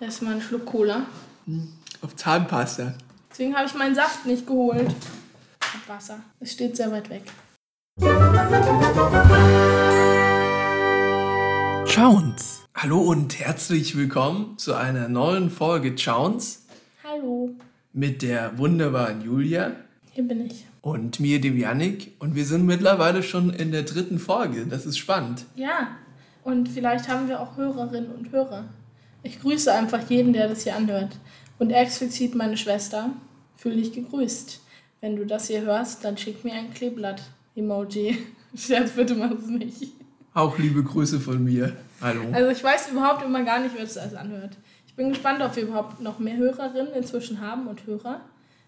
Erstmal einen Schluck Cola. Auf Zahnpasta. Deswegen habe ich meinen Saft nicht geholt. Hab Wasser. Es steht sehr weit weg. Chowns. Hallo und herzlich willkommen zu einer neuen Folge Chowns Hallo, mit der wunderbaren Julia hier bin ich. und mir, dem Yannick. Und wir sind mittlerweile schon in der dritten Folge. Das ist spannend. Ja, und vielleicht haben wir auch Hörerinnen und Hörer. Ich grüße einfach jeden, der das hier anhört. Und explizit meine Schwester. Fühl dich gegrüßt. Wenn du das hier hörst, dann schick mir ein Kleeblatt-Emoji. Scherz, bitte mach es nicht. Auch liebe Grüße von mir. Hallo. Also ich weiß überhaupt immer gar nicht, wer das alles anhört. Ich bin gespannt, ob wir überhaupt noch mehr Hörerinnen inzwischen haben und Hörer.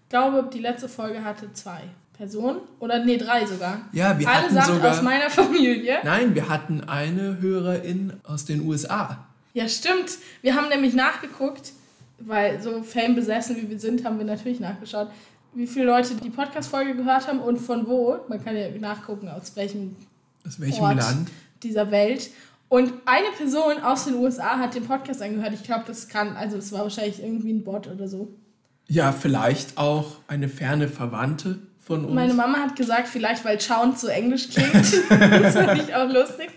Ich glaube, die letzte Folge hatte zwei Personen. Oder nee, drei sogar. Ja, wir hatten Allesamt sogar- aus meiner Familie. Nein, wir hatten eine Hörerin aus den USA. Ja, stimmt. Wir haben nämlich nachgeguckt, weil so Fame besessen wie wir sind, haben wir natürlich nachgeschaut, wie viele Leute die Podcast-Folge gehört haben und von wo. Man kann ja nachgucken, aus welchem Aus welchem Ort Land? dieser Welt. Und eine Person aus den USA hat den Podcast angehört. Ich glaube, das kann, also es war wahrscheinlich irgendwie ein Bot oder so. Ja, vielleicht auch eine ferne Verwandte von uns. Meine Mama hat gesagt, vielleicht weil Chaunt so englisch klingt. das fand ich auch lustig.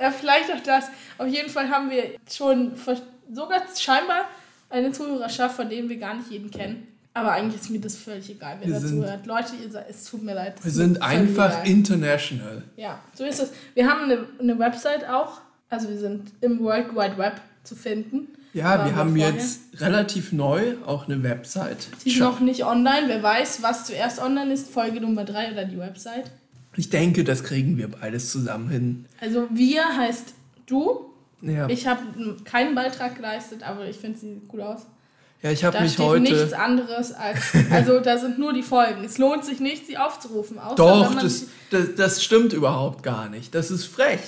Ja, vielleicht auch das. Auf jeden Fall haben wir schon sogar scheinbar eine Zuhörerschaft, von denen wir gar nicht jeden kennen. Aber eigentlich ist mir das völlig egal, wer dazu hört. Leute, ihr seid, es tut mir leid. wir sind einfach egal. international. Ja, so ist es. Wir haben eine, eine Website auch. Also wir sind im World Wide Web zu finden. Ja, wir haben vorher. jetzt relativ neu auch eine Website. Die ist Schau- noch nicht online. Wer weiß, was zuerst online ist, Folge Nummer 3 oder die Website. Ich denke, das kriegen wir beides zusammen hin. Also wir heißt du. Ja, Ich habe keinen Beitrag geleistet, aber ich finde, sie sieht cool aus. ja ich habe mich steht nichts heute. anderes als. Also da sind nur die Folgen. Es lohnt sich nicht, sie aufzurufen. Doch, das, das, das stimmt überhaupt gar nicht. Das ist frech.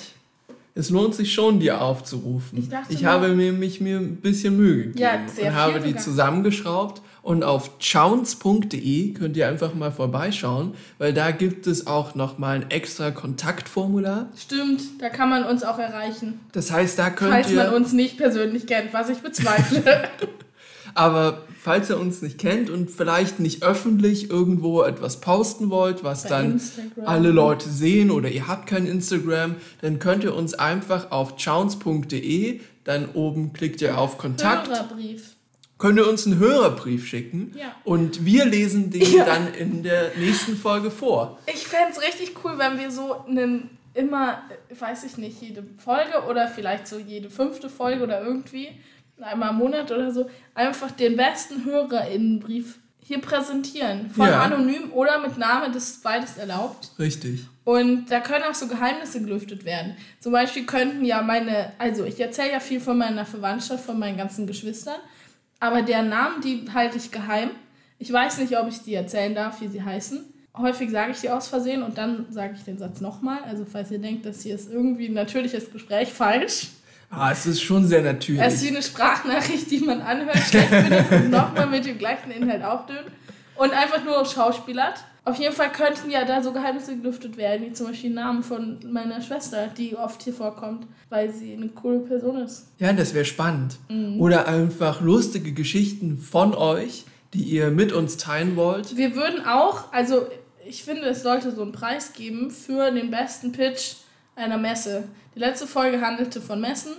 Es lohnt sich schon, die aufzurufen. Ich dachte ich nur- habe mir, mich mir ein bisschen Mühe gegeben Ja, und habe die zusammengeschraubt. Und auf chowns.de könnt ihr einfach mal vorbeischauen, weil da gibt es auch nochmal ein extra Kontaktformular. Stimmt, da kann man uns auch erreichen. Das heißt, da könnt Falls ihr. man uns nicht persönlich kennt, was ich bezweifle. Aber falls ihr uns nicht kennt und vielleicht nicht öffentlich irgendwo etwas posten wollt, was Bei dann Instagram. alle Leute sehen oder ihr habt kein Instagram, dann könnt ihr uns einfach auf chowns.de, dann oben klickt ihr auf Kontakt, Hörerbrief. Könnt ihr uns einen Hörerbrief schicken Ja. und wir lesen den Ja. dann in der nächsten Folge vor. Ich fände es richtig cool, wenn wir so einen immer, weiß ich nicht, jede Folge oder vielleicht so jede fünfte Folge oder irgendwie, einmal im Monat oder so, einfach den besten HörerInnenbrief hier präsentieren. Von Ja. anonym oder mit Name, das ist beides erlaubt. Richtig. Und da können auch so Geheimnisse gelüftet werden. Zum Beispiel könnten ja meine, also ich erzähle ja viel von meiner Verwandtschaft, von meinen ganzen Geschwistern, aber deren Namen, die halte ich geheim. Ich weiß nicht, ob ich die erzählen darf, wie sie heißen. Häufig sage ich die aus Versehen und dann sage ich den Satz nochmal. Also falls ihr denkt, das hier ist irgendwie ein natürliches Gespräch, falsch. Ah, es ist schon sehr natürlich. Es ist wie eine Sprachnachricht, die man anhört, schlecht findet und nochmal mit dem gleichen Inhalt aufdönt und einfach nur schauspielert. Auf jeden Fall könnten ja da so Geheimnisse gelüftet werden, wie zum Beispiel Namen von meiner Schwester, die oft hier vorkommt, weil sie eine coole Person ist. Ja, das wäre spannend. Mhm. Oder einfach lustige Geschichten von euch, die ihr mit uns teilen wollt. Wir würden auch, also ich finde, es sollte so einen Preis geben für den besten Pitch einer Messe. Die letzte Folge handelte von Messen.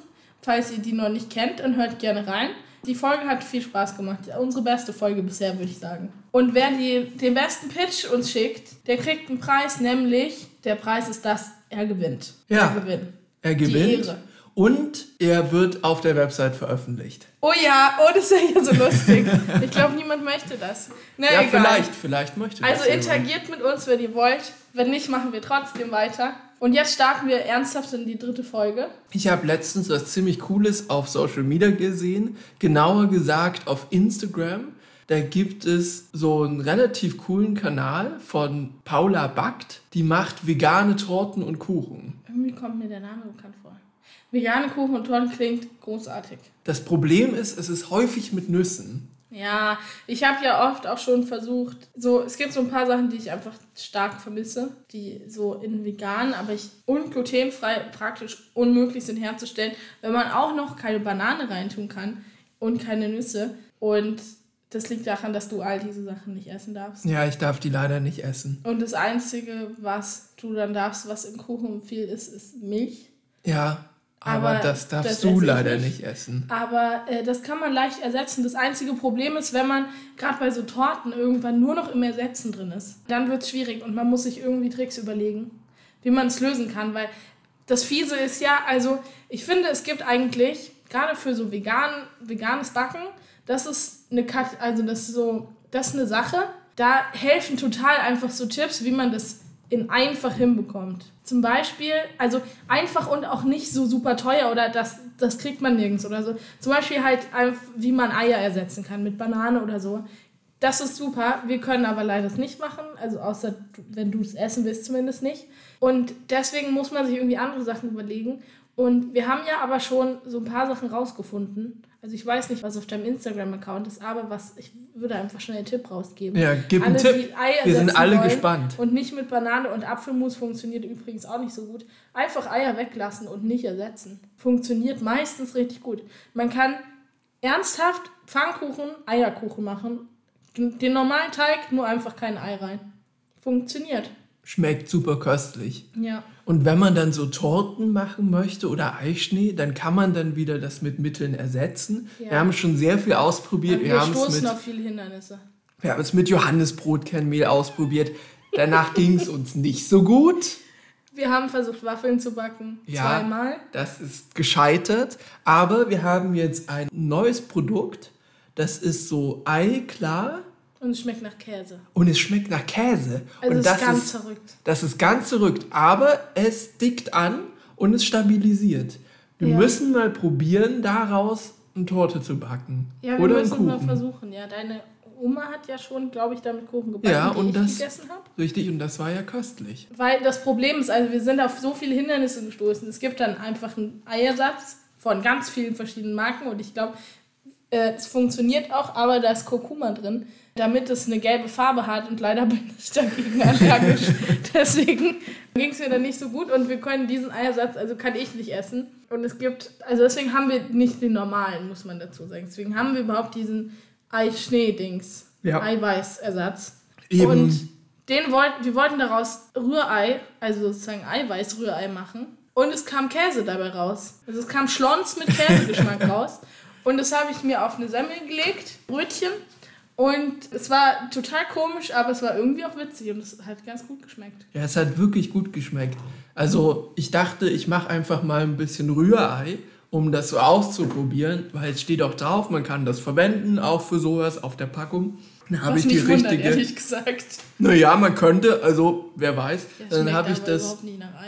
Falls ihr die noch nicht kennt, dann hört gerne rein. Die Folge hat viel Spaß gemacht. Unsere beste Folge bisher, würde ich sagen. Und wer die, den besten Pitch uns schickt, der kriegt einen Preis, nämlich der Preis ist, dass er gewinnt. Ja. Er gewinnt. Er gewinnt Ehre. und er wird auf der Website veröffentlicht. Oh ja, oh, das wäre ja so lustig. Ich glaube, niemand möchte das. Na, ja, egal. vielleicht, vielleicht möchte Also das jemand. interagiert mit uns, wenn ihr wollt. Wenn nicht, machen wir trotzdem weiter. Und jetzt starten wir ernsthaft in die dritte Folge. Ich habe letztens was ziemlich Cooles auf Social Media gesehen, genauer gesagt auf Instagram. Da gibt es so einen relativ coolen Kanal von Paula Backt, die macht vegane Torten und Kuchen. Irgendwie kommt mir der Name bekannt vor. Vegane Kuchen und Torten klingt großartig. Das Problem ist, es ist häufig mit Nüssen. Ja, ich habe ja oft auch schon versucht, so, es gibt so ein paar Sachen, die ich einfach stark vermisse, die so in vegan, aber ich und glutenfrei praktisch unmöglich sind herzustellen, wenn man auch noch keine Banane reintun kann. und keine Nüsse. Und das liegt daran, dass du all diese Sachen nicht essen darfst. Ja, ich darf die leider nicht essen. Und das Einzige, was du dann darfst, was im Kuchen viel ist, ist Milch. Ja, aber, Aber das darfst das du leider nicht. nicht essen. Aber äh, das kann man leicht ersetzen. Das einzige Problem ist, wenn man gerade bei so Torten irgendwann nur noch im Ersetzen drin ist. Dann wird es schwierig und man muss sich irgendwie Tricks überlegen, wie man es lösen kann. Weil das Fiese ist ja, also ich finde, es gibt eigentlich, gerade für so vegan, veganes Backen, das ist eine Kat also das ist so, das ist eine Sache. Da helfen total einfach so Tipps, wie man das in einfach hinbekommt. Zum Beispiel, also einfach und auch nicht so super teuer oder das, das kriegt man nirgends oder so. Zum Beispiel halt, wie man Eier ersetzen kann mit Banane oder so. Das ist super. Wir können aber leider es nicht machen. Also außer wenn du es essen willst, zumindest nicht. Und deswegen muss man sich irgendwie andere Sachen überlegen. Und wir haben ja aber schon so ein paar Sachen rausgefunden. Also ich weiß nicht, was auf deinem Instagram-Account ist, aber was ich würde einfach schnell einen Tipp rausgeben. Ja, gib einen Alle, Tipp. die Eier Wir sind alle gespannt. Und nicht mit Banane und Apfelmus funktioniert übrigens auch nicht so gut. Einfach Eier weglassen und nicht ersetzen. Funktioniert meistens richtig gut. Man kann ernsthaft Pfannkuchen, Eierkuchen machen. Den normalen Teig, nur einfach kein Ei rein. Funktioniert. Schmeckt super köstlich. Ja. Und wenn man dann so Torten machen möchte oder Eischnee, dann kann man dann wieder das mit Mitteln ersetzen. Ja. Wir haben schon sehr viel ausprobiert. Wir, Wir haben es mit, auf viele Hindernisse. wir haben es mit Johannesbrotkernmehl ausprobiert. Danach ging es uns nicht so gut. Wir haben versucht, Waffeln zu backen. Ja. Zweimal. Das ist gescheitert. Aber wir haben jetzt ein neues Produkt. Das ist so eiklar Und es schmeckt nach Käse. und es schmeckt nach Käse. Also und das ist ganz ist, verrückt. das ist ganz verrückt. Aber es dickt an und es stabilisiert. Wir Ja. müssen mal probieren, daraus eine Torte zu backen. Ja, wir Oder einen müssen mal Kuchen. versuchen. Ja, deine Oma hat ja schon, glaube ich, damit Kuchen gebacken, Ja, und ich das- gegessen habe. Richtig, und das war ja köstlich. Weil das Problem ist, also wir sind auf so viele Hindernisse gestoßen. Es gibt dann einfach einen Eiersatz von ganz vielen verschiedenen Marken und ich glaube, äh, es funktioniert auch, aber da ist Kurkuma drin, damit es eine gelbe Farbe hat und leider bin ich dagegen allergisch. Deswegen ging es mir dann nicht so gut und wir können diesen Eiersatz, also kann ich nicht essen. Und es gibt, also deswegen haben wir nicht den normalen, muss man dazu sagen. Deswegen haben wir überhaupt diesen Eischnee-Dings, Ja. Eiweißersatz. Eben. Und den wollten, wir wollten daraus Rührei, also sozusagen Eiweiß-Rührei machen. Und es kam Käse dabei raus. Also es kam Schlons mit Käsegeschmack raus. Und das habe ich mir auf eine Semmel gelegt, Brötchen. Und es war total komisch, aber es war irgendwie auch witzig und es hat ganz gut geschmeckt. Ja, es hat wirklich gut geschmeckt. Also ich dachte, ich mache einfach mal ein bisschen Rührei, um das so auszuprobieren, weil es steht auch drauf, man kann das verwenden, auch für sowas auf der Packung. Dann habe ich die mich wundert, richtige. ehrlich gesagt. Naja, man könnte, also wer weiß. Ja, dann habe ich das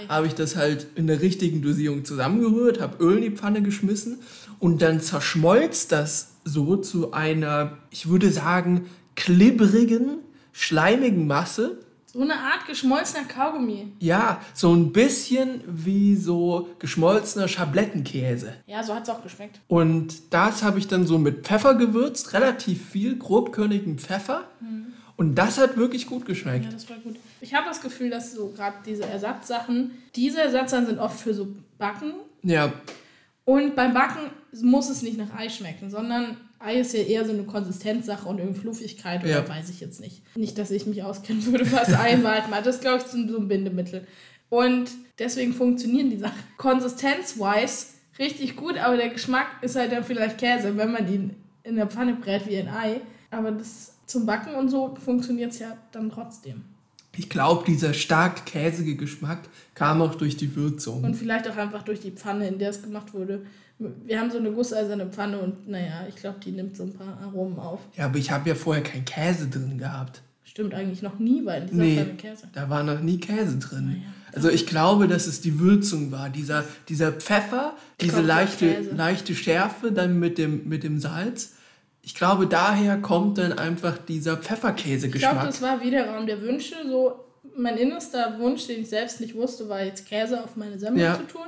habe ich das halt in der richtigen Dosierung zusammengerührt, habe Öl in die Pfanne geschmissen und dann zerschmolz das so zu einer, ich würde sagen, klibberigen, schleimigen Masse. So eine Art geschmolzener Kaugummi. Ja, so ein bisschen wie so geschmolzener Schablettenkäse. Ja, so hat es auch geschmeckt. Und das habe ich dann so mit Pfeffer gewürzt, relativ viel grobkörnigen Pfeffer. Und das hat wirklich gut geschmeckt. Ja, das war gut. Ich habe das Gefühl, dass so gerade diese Ersatzsachen, diese Ersatzsachen sind oft für so Backen. Ja, Und beim Backen muss es nicht nach Ei schmecken, sondern Ei ist ja eher so eine Konsistenzsache und irgendwie Fluffigkeit oder Ja. weiß ich jetzt nicht. Nicht, dass ich mich auskennen würde, was Ei war. mal. Das glaube ich ist so ein Bindemittel. Und deswegen funktionieren die Sachen konsistenz-wise richtig gut, aber der Geschmack ist halt dann vielleicht Käse, wenn man ihn in der Pfanne brät wie ein Ei. Aber das zum Backen und so funktioniert es ja dann trotzdem. ich glaube, dieser stark käsige Geschmack kam auch durch die Würzung. Und vielleicht auch einfach durch die Pfanne, in der es gemacht wurde. Wir haben so eine gusseiserne Pfanne und naja, ich glaube, die nimmt so ein paar Aromen auf. Ja, aber ich habe ja vorher keinen Käse drin gehabt. Stimmt eigentlich noch nie, weil dieser Nee, Pfanne Käse. da war noch nie Käse drin. Naja. Also ich glaube, dass es die Würzung war. Dieser, dieser Pfeffer, diese leichte, leichte Schärfe dann mit dem, mit dem Salz. Ich glaube, daher kommt dann einfach dieser Ich glaube, Pfefferkäsegeschmack. das war wie der Raum der Wünsche. So mein innerster Wunsch, den ich selbst nicht wusste, war jetzt Käse auf meine Semmel Ja. zu tun.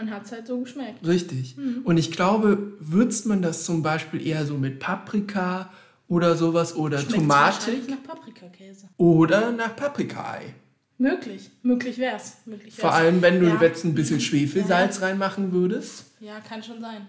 Dann hat es halt so geschmeckt. Richtig. Mhm. Und ich glaube, würzt man das zum Beispiel eher so mit Paprika oder sowas oder Schmeckt's Tomate nach Paprikakäse. oder nach Paprikaei. Möglich. Möglich wär's. Möglich wär's. Vor allem, wenn du Ja. jetzt ein bisschen Schwefelsalz reinmachen würdest. Ja, kann schon sein.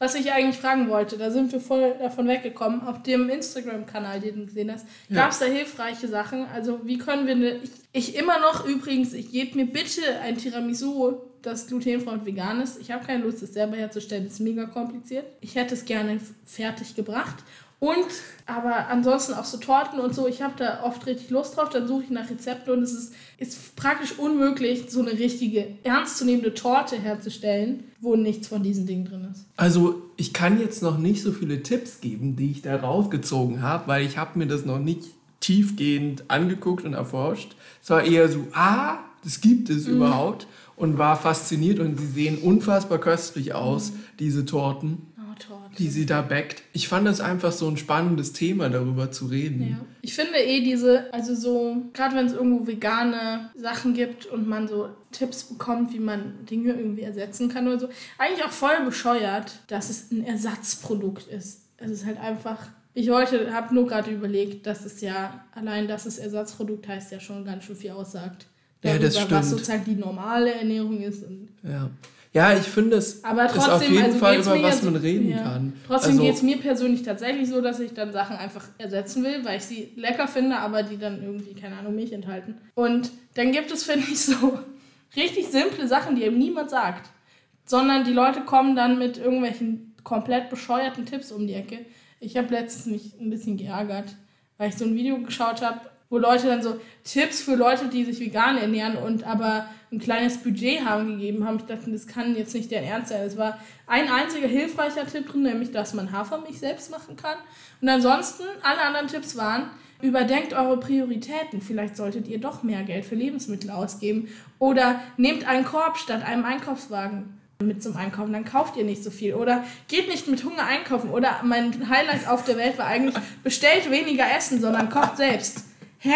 was ich eigentlich fragen wollte, da sind wir voll davon weggekommen. Auf dem Instagram-Kanal, den du gesehen hast, Ja. gab es da hilfreiche Sachen. Also, wie können wir. Ne, ich, ich immer noch übrigens, ich gebe mir bitte ein Tiramisu, das glutenfrei und vegan ist. Ich habe keine Lust, es selber herzustellen, das ist mega kompliziert. Ich hätte es gerne fertig gebracht. Und, aber ansonsten auch so Torten und so, ich habe da oft richtig Lust drauf, dann suche ich nach Rezepten und es ist, ist praktisch unmöglich, so eine richtige, ernstzunehmende Torte herzustellen, wo nichts von diesen Dingen drin ist. Also ich kann jetzt noch nicht so viele Tipps geben, die ich da rausgezogen habe, weil ich habe mir das noch nicht tiefgehend angeguckt und erforscht. Es war eher so, ah, das gibt es überhaupt und war fasziniert und sie sehen unfassbar köstlich aus, diese Torten, Oh, Torte. die sie da backt. Ich fand das einfach so ein spannendes Thema, darüber zu reden. Ja. Ich finde eh diese, also so, gerade wenn es irgendwo vegane Sachen gibt und man so Tipps bekommt, wie man Dinge irgendwie ersetzen kann oder so, eigentlich auch voll bescheuert, dass es ein Ersatzprodukt ist. Es ist halt einfach. Ich wollte, habe nur gerade überlegt, dass es ja, allein dass es Ersatzprodukt heißt, ja schon ganz schön viel aussagt. Ja, Darüber, das was sozusagen die normale Ernährung ist. Und Ja, ja ich finde, es aber ist auf trotzdem, jeden also Fall, über was man reden ja. kann. Trotzdem Also- geht es mir persönlich tatsächlich so, dass ich dann Sachen einfach ersetzen will, weil ich sie lecker finde, aber die dann irgendwie, keine Ahnung, Milch enthalten. Und dann gibt es, finde ich, so richtig simple Sachen, die eben niemand sagt. Sondern die Leute kommen dann mit irgendwelchen komplett bescheuerten Tipps um die Ecke. Ich habe letztens mich ein bisschen geärgert, weil ich so ein Video geschaut habe, wo Leute dann so Tipps für Leute, die sich vegan ernähren und aber ein kleines Budget haben gegeben haben. Ich dachte, das kann jetzt nicht der Ernst sein. Es war ein einziger hilfreicher Tipp drin, nämlich, dass man Hafermilch selbst machen kann. Und ansonsten, alle anderen Tipps waren, überdenkt eure Prioritäten. Vielleicht solltet ihr doch mehr Geld für Lebensmittel ausgeben. Oder nehmt einen Korb statt einem Einkaufswagen mit zum Einkaufen, dann kauft ihr nicht so viel. Oder geht nicht mit Hunger einkaufen. Oder mein Highlight auf der Welt war eigentlich, bestellt weniger Essen, sondern kocht selbst. Hä?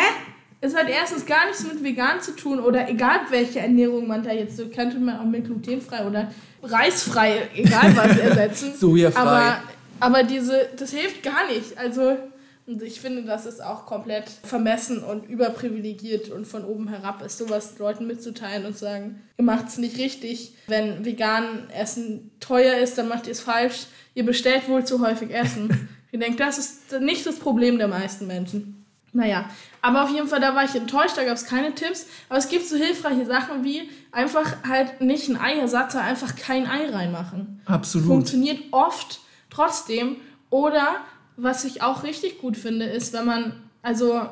Es hat erstens gar nichts mit vegan zu tun oder egal welche Ernährung man da jetzt, so könnte man auch mit glutenfrei oder reisfrei, egal was ersetzen. Sojafrei. Aber, aber diese, das hilft gar nicht. Also, ich finde, das ist auch komplett vermessen und überprivilegiert und von oben herab ist, sowas Leuten mitzuteilen und zu sagen, ihr macht es nicht richtig. Wenn vegan Essen teuer ist, dann macht ihr es falsch. Ihr bestellt wohl zu häufig Essen. ich denke, das ist nicht das Problem der meisten Menschen. Naja, aber auf jeden Fall, da war ich enttäuscht, da gab es keine Tipps. Aber es gibt so hilfreiche Sachen wie einfach halt nicht ein Eiersatz, sondern einfach kein Ei reinmachen Absolut. funktioniert oft trotzdem. Oder was ich auch richtig gut finde, ist, wenn man also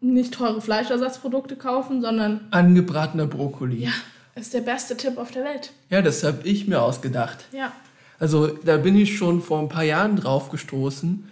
nicht teure Fleischersatzprodukte kaufen, sondern Angebratener Brokkoli. ja, ist der beste Tipp auf der Welt. Ja, das habe ich mir ausgedacht. Ja. Also da bin ich schon vor ein paar Jahren drauf gestoßen.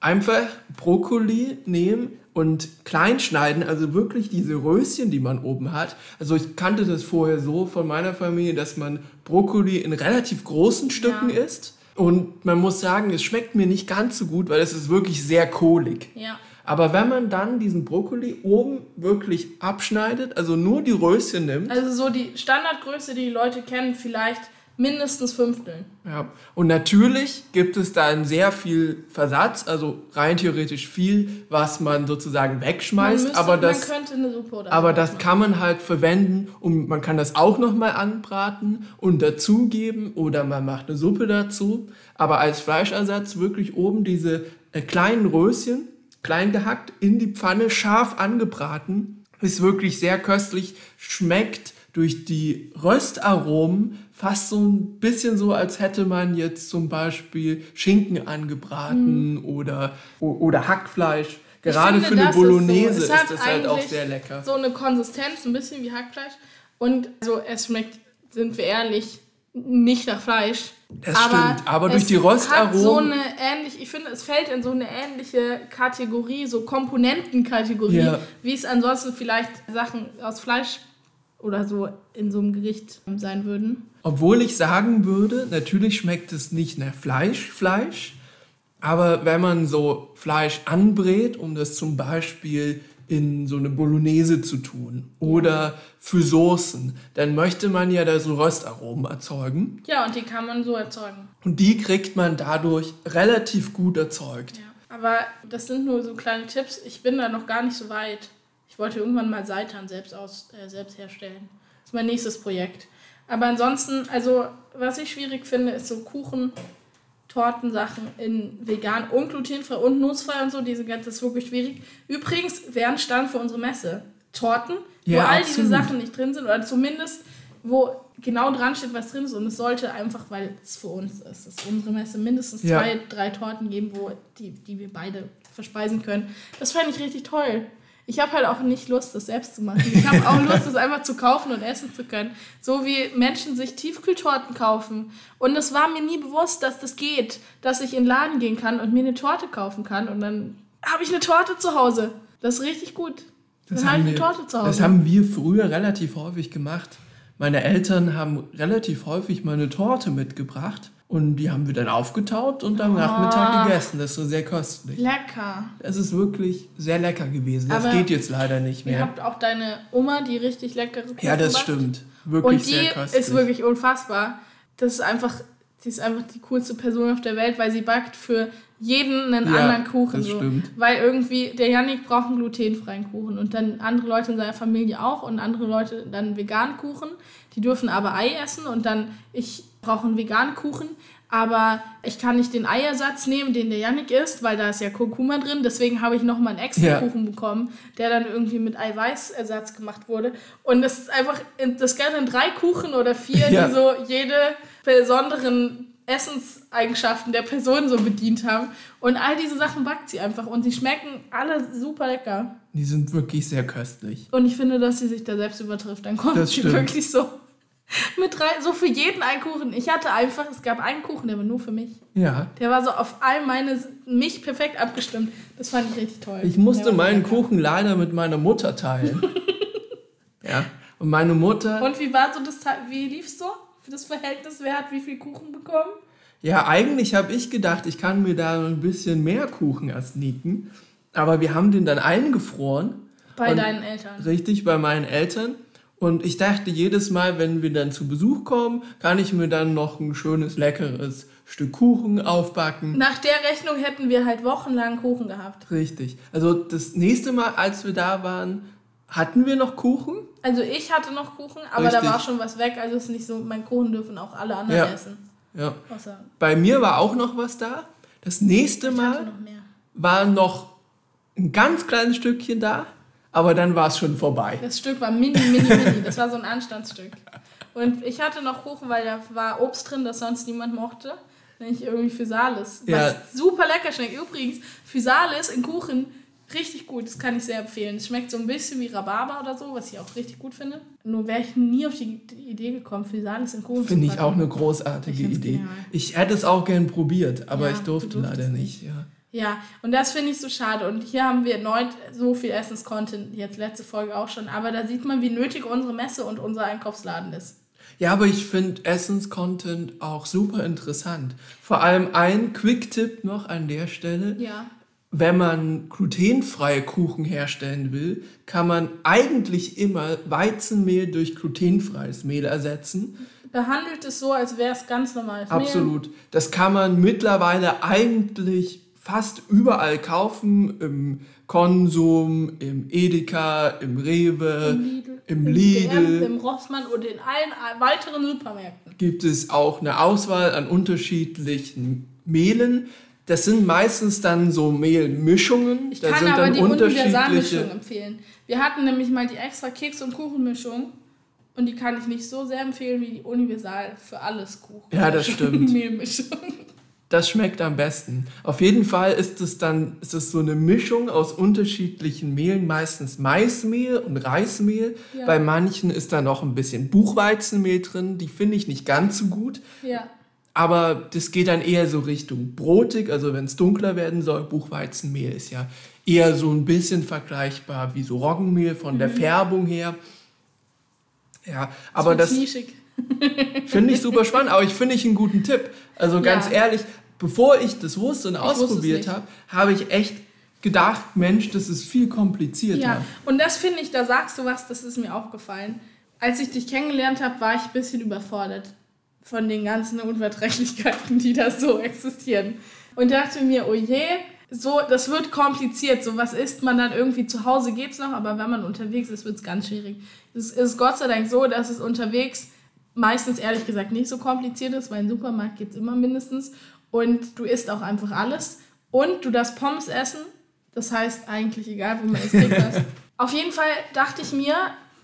Einfach Brokkoli nehmen und klein schneiden, also wirklich diese Röschen, die man oben hat. Also ich kannte das vorher so von meiner Familie, dass man Brokkoli in relativ großen Stücken Ja. isst. Und man muss sagen, es schmeckt mir nicht ganz so gut, weil es ist wirklich sehr kohlig. Ja. Aber wenn man dann diesen Brokkoli oben wirklich abschneidet, also nur die Röschen nimmt, Also so die Standardgröße, die die Leute kennen, vielleicht mindestens Fünfteln. Ja, und natürlich gibt es dann sehr viel Versatz, also rein theoretisch viel, was man sozusagen wegschmeißt, man, müsste, aber das, man könnte eine Suppe oder aber das machen. kann man halt verwenden und man kann das auch nochmal anbraten und dazugeben oder man macht eine Suppe dazu. Aber als Fleischersatz wirklich oben diese äh, kleinen Röschen, klein gehackt, in die Pfanne, scharf angebraten, ist wirklich sehr köstlich, schmeckt durch die Röstaromen fast so ein bisschen so, als hätte man jetzt zum Beispiel Schinken angebraten oder, o- oder Hackfleisch. Gerade finde, für eine das ist so. Bolognese Es ist, das halt auch sehr lecker. So eine Konsistenz, ein bisschen wie Hackfleisch. Und so, es schmeckt, sind wir ehrlich, nicht nach Fleisch. Das stimmt, aber durch die Hat Röstaromen- so eine ähnliche, ich finde, es fällt in so eine ähnliche Kategorie, so Komponentenkategorie, Ja. wie es ansonsten vielleicht Sachen aus Fleisch oder so in so einem Gericht sein würden. Obwohl ich sagen würde, natürlich schmeckt es nicht nach Fleisch, Fleisch, aber wenn man so Fleisch anbrät, um das zum Beispiel in so eine Bolognese zu tun oder für Soßen, dann möchte man ja da so Röstaromen erzeugen Ja, und die kann man so erzeugen. und die kriegt man dadurch relativ gut erzeugt. Ja. Aber das sind nur so kleine Tipps. Ich bin da noch gar nicht so weit. Ich wollte irgendwann mal Seitan selbst, aus, äh, selbst herstellen. Das ist mein nächstes Projekt. Aber ansonsten, also was ich schwierig finde, ist so Kuchen Tortensachen in vegan und glutenfrei und nussfrei und so. Diese ganze, das ist wirklich schwierig. Übrigens, wer ein Stand für unsere Messe? Torten, wo Ja, all absolut. diese Sachen nicht drin sind oder zumindest wo genau dran steht, was drin ist. Und es sollte einfach, weil es für uns ist, es ist unsere Messe, mindestens Ja. zwei, drei Torten geben, wo die, die wir beide verspeisen können. Das fand ich richtig toll. Ich habe halt auch nicht Lust, das selbst zu machen. Ich habe auch Lust, das einfach zu kaufen und essen zu können. So wie Menschen sich Tiefkühltorten kaufen. Und es war mir nie bewusst, dass das geht, dass ich in den Laden gehen kann und mir eine Torte kaufen kann. Und dann habe ich eine Torte zu Hause. Das ist richtig gut. Das dann habe haben, ich eine wir, Torte zu Hause. das haben wir früher relativ häufig gemacht. Meine Eltern haben relativ häufig mal eine Torte mitgebracht und die haben wir dann aufgetaut und am Nachmittag Ah. gegessen. Das ist so sehr köstlich. Lecker. Es ist wirklich sehr lecker gewesen. Das Aber geht jetzt leider nicht Ihr mehr. habt auch deine Oma, die richtig leckere Kuchen Ja, das backt. stimmt. Wirklich Und die sehr köstlich. ist wirklich unfassbar. Das ist einfach, sie ist einfach die coolste Person auf der Welt, weil sie backt für jeden einen Ja, anderen Kuchen. das so. stimmt. Weil irgendwie, der Janik braucht einen glutenfreien Kuchen und dann andere Leute in seiner Familie auch und andere Leute dann veganen Kuchen. Die dürfen aber Ei essen und dann, ich brauche einen veganen Kuchen. Aber ich kann nicht den Eiersatz nehmen, den der Janik isst, weil da ist ja Kurkuma drin. Deswegen habe ich nochmal einen extra Ja. Kuchen bekommen, der dann irgendwie mit Eiweißersatz gemacht wurde. Und das ist einfach, das gab dann drei Kuchen oder vier, Ja. die so jede besonderen Essenseigenschaften der Person so bedient haben. Und all diese Sachen backt sie einfach und sie schmecken alle super lecker. Die sind wirklich sehr köstlich. Und ich finde, dass sie sich da selbst übertrifft. Dann kommt Das sie stimmt. wirklich so mit drei, so für jeden einen Kuchen. Ich hatte einfach, es gab einen Kuchen, der war nur für mich. Ja. Der war so auf all meine, mich perfekt abgestimmt. Das fand ich richtig toll. Ich musste meinen. Kuchen leider mit meiner Mutter teilen. ja. Und meine Mutter. Und wie war so das, wie lief's so? Für das Verhältnis, wer hat wie viel Kuchen bekommen? Ja, eigentlich habe ich gedacht, ich kann mir da ein bisschen mehr Kuchen ersnicken. Aber wir haben den dann eingefroren. Bei deinen Eltern. Richtig, bei meinen Eltern. Und ich dachte jedes Mal, wenn wir dann zu Besuch kommen, kann ich mir dann noch ein schönes, leckeres Stück Kuchen aufbacken. Nach der Rechnung hätten wir halt wochenlang Kuchen gehabt. Richtig. Also das nächste Mal, als wir da waren, hatten wir noch Kuchen. Also ich hatte noch Kuchen, aber da Richtig. war schon was weg. Also es ist nicht so, mein Kuchen dürfen auch alle anderen Ja. essen. Ja. Außer Bei mir war auch noch was da. Das nächste Mal noch war noch ein ganz kleines Stückchen da, aber dann war es schon vorbei. Das Stück war mini, mini, mini. Das war so ein Anstandsstück. Und ich hatte noch Kuchen, weil da war Obst drin, das sonst niemand mochte. Nämlich irgendwie Physalis. Was Ja. super lecker schmeckt. Übrigens, Physalis in Kuchen richtig gut. Das kann ich sehr empfehlen. Es schmeckt so ein bisschen wie Rhabarber oder so, was ich auch richtig gut finde. Nur wäre ich nie auf die Idee gekommen, Physalis in Kuchen Finde ich auch eine großartige Ich Idee. genial. Ich hätte es auch gern probiert, aber Ja, ich durfte leider nicht. nicht. Ja. Ja, und das finde ich so schade. Und hier haben wir erneut so viel Essens-Content, jetzt letzte Folge auch schon. Aber da sieht man, wie nötig unsere Messe und unser Einkaufsladen ist. Ja, aber ich finde Essens-Content auch super interessant. Vor allem ein Quick-Tipp noch an der Stelle. Ja. Wenn man glutenfreie Kuchen herstellen will, kann man eigentlich immer Weizenmehl durch glutenfreies Mehl ersetzen. Behandelt es so, als wäre es ganz normales Mehl. Absolut. Das kann man mittlerweile eigentlich fast überall kaufen. Im Konsum, im Edeka, im Rewe, Im Lidl, im Lidl. DM, im Rossmann und in allen weiteren Supermärkten. gibt es auch eine Auswahl an unterschiedlichen Mehlen. Das sind meistens dann so Mehlmischungen. Ich da kann sind aber dann die unterschiedliche. Universalmischung empfehlen. Wir hatten nämlich mal die extra Keks- und Kuchenmischung und die kann ich nicht so sehr empfehlen wie die Universal für alles Kuchen. Ja, das stimmt. Mehlmischung. Das schmeckt am besten. Auf jeden Fall ist es dann ist es so eine Mischung aus unterschiedlichen Mehlen, meistens Maismehl und Reismehl. Ja. Bei manchen ist da noch ein bisschen Buchweizenmehl drin. Die finde ich nicht ganz so gut. Ja. Aber das geht dann eher so Richtung brotig, also wenn es dunkler werden soll. Buchweizenmehl ist ja eher so ein bisschen vergleichbar wie so Roggenmehl von der Färbung her. Ja, aber das nischig. Finde ich super spannend, aber ich finde ich einen guten Tipp. Also ganz Ja. ehrlich, bevor ich das wusste und es ausprobiert habe, habe ich echt gedacht, Mensch, das ist viel komplizierter. Ja, und das finde ich, da sagst du was, das ist mir aufgefallen. Als ich dich kennengelernt habe, war ich ein bisschen überfordert von den ganzen Unverträglichkeiten, die da so existieren. Und dachte mir, oh je, so, das wird kompliziert. So, was isst man dann irgendwie zu Hause geht's noch, aber wenn man unterwegs ist, wird es ganz schwierig. Es ist Gott sei Dank so, dass es unterwegs meistens ehrlich gesagt nicht so kompliziert ist, weil im Supermarkt geht's immer mindestens. und du isst auch einfach alles und du darfst Pommes essen. Das heißt eigentlich egal, wo man es kriegt. Auf jeden Fall dachte ich mir,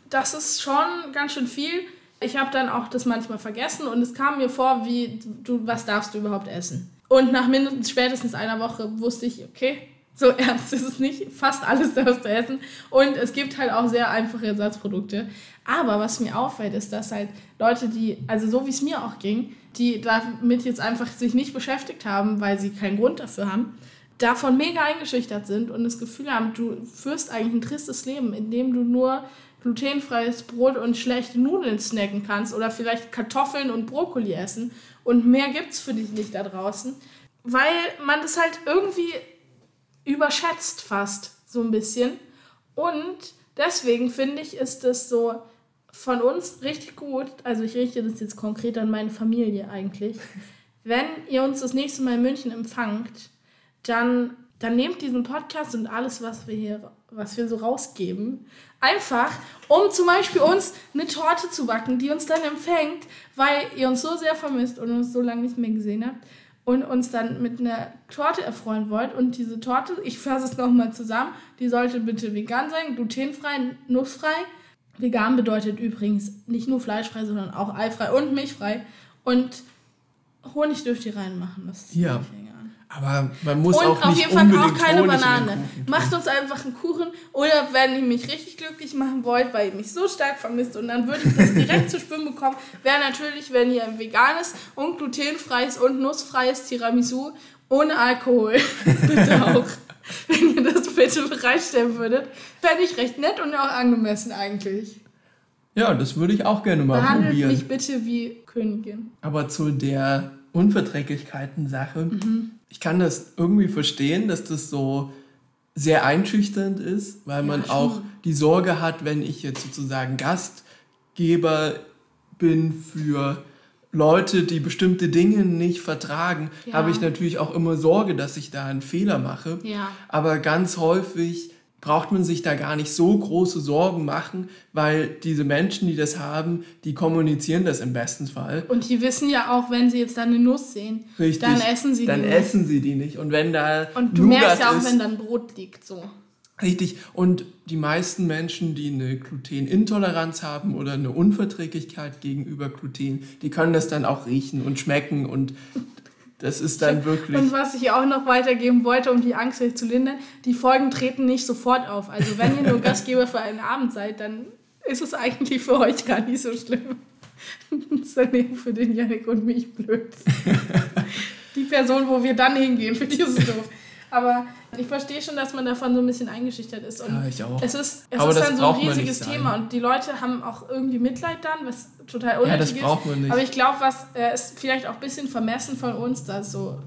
das ist schon ganz schön viel. Ich habe dann auch das manchmal vergessen und es kam mir vor, wie du, was darfst du überhaupt essen? Und nach mindestens spätestens einer Woche wusste ich, okay, so ernst ist es nicht. Fast alles darfst du essen. Und es gibt halt auch sehr einfache Ersatzprodukte. Aber was mir auffällt, ist, dass halt Leute, die, also so wie es mir auch ging, die damit jetzt einfach sich nicht beschäftigt haben, weil sie keinen Grund dafür haben, davon mega eingeschüchtert sind und das Gefühl haben, du führst eigentlich ein tristes Leben, in dem du nur glutenfreies Brot und schlechte Nudeln snacken kannst oder vielleicht Kartoffeln und Brokkoli essen und mehr gibt's für dich nicht da draußen, weil man das halt irgendwie überschätzt fast so ein bisschen. Und deswegen finde ich, ist es so von uns richtig gut, also ich richte das jetzt konkret an meine Familie eigentlich, wenn ihr uns das nächste Mal in München empfangt, dann, dann nehmt diesen Podcast und alles, was wir hier, was wir so rausgeben, einfach, um zum Beispiel uns eine Torte zu backen, die uns dann empfängt, weil ihr uns so sehr vermisst und uns so lange nicht mehr gesehen habt und uns dann mit einer Torte erfreuen wollt. Und diese Torte, ich fasse es nochmal zusammen, die sollte bitte vegan sein, glutenfrei, nussfrei. Vegan bedeutet übrigens nicht nur fleischfrei, sondern auch eifrei und milchfrei. Und Honig dürft ihr reinmachen. Das Ja. Aber man muss Und auch auf jeden Fall auch keine Honig Banane. Macht uns einfach einen Kuchen. Oder wenn ihr mich richtig glücklich machen wollt, weil ihr mich so stark vermisst und dann würde ich das direkt zu spüren bekommen, wäre natürlich, wenn ihr ein veganes und glutenfreies und nussfreies Tiramisu ohne Alkohol bitte auch. Wenn ihr das bitte bereitstellen würdet, fände ich recht nett und auch angemessen eigentlich. Ja, das würde ich auch gerne mal Behandelt probieren. mich bitte wie Königin. Aber zu der Unverträglichkeiten-Sache, Mhm. Ich kann das irgendwie verstehen, dass das so sehr einschüchternd ist, weil man schon. auch die Sorge hat, wenn ich jetzt sozusagen Gastgeber bin für Leute, die bestimmte Dinge nicht vertragen, Ja. habe ich natürlich auch immer Sorge, dass ich da einen Fehler mache. Ja. Aber ganz häufig braucht man sich da gar nicht so große Sorgen machen, weil diese Menschen, die das haben, die kommunizieren das im besten Fall. Und die wissen ja auch, wenn sie jetzt da eine Nuss sehen, Richtig. dann essen sie Dann die nicht. essen sie die nicht. Und wenn da Und du Nougat merkst ja auch, ist, wenn dann Brot liegt, so. Richtig. Und die meisten Menschen, die eine Glutenintoleranz haben oder eine Unverträglichkeit gegenüber Gluten, die können das dann auch riechen und schmecken und das ist dann wirklich. Und was ich auch noch weitergeben wollte, um die Angst zu lindern, die Folgen treten nicht sofort auf. Also wenn ihr nur Gastgeber für einen Abend seid, dann ist es eigentlich für euch gar nicht so schlimm. Das ist dann eben für den Janik und mich blöd. Die Person, wo wir dann hingehen, für die ist es doof. Aber ich verstehe schon, dass man davon so ein bisschen eingeschüchtert ist. Und Ja, ich auch. Es ist, es Aber ist das dann so ein riesiges. Thema und die Leute haben auch irgendwie Mitleid dann, was total ja, unnötig das ist. braucht man nicht. Aber ich glaube, was äh, ist vielleicht auch ein bisschen vermessen von uns, da so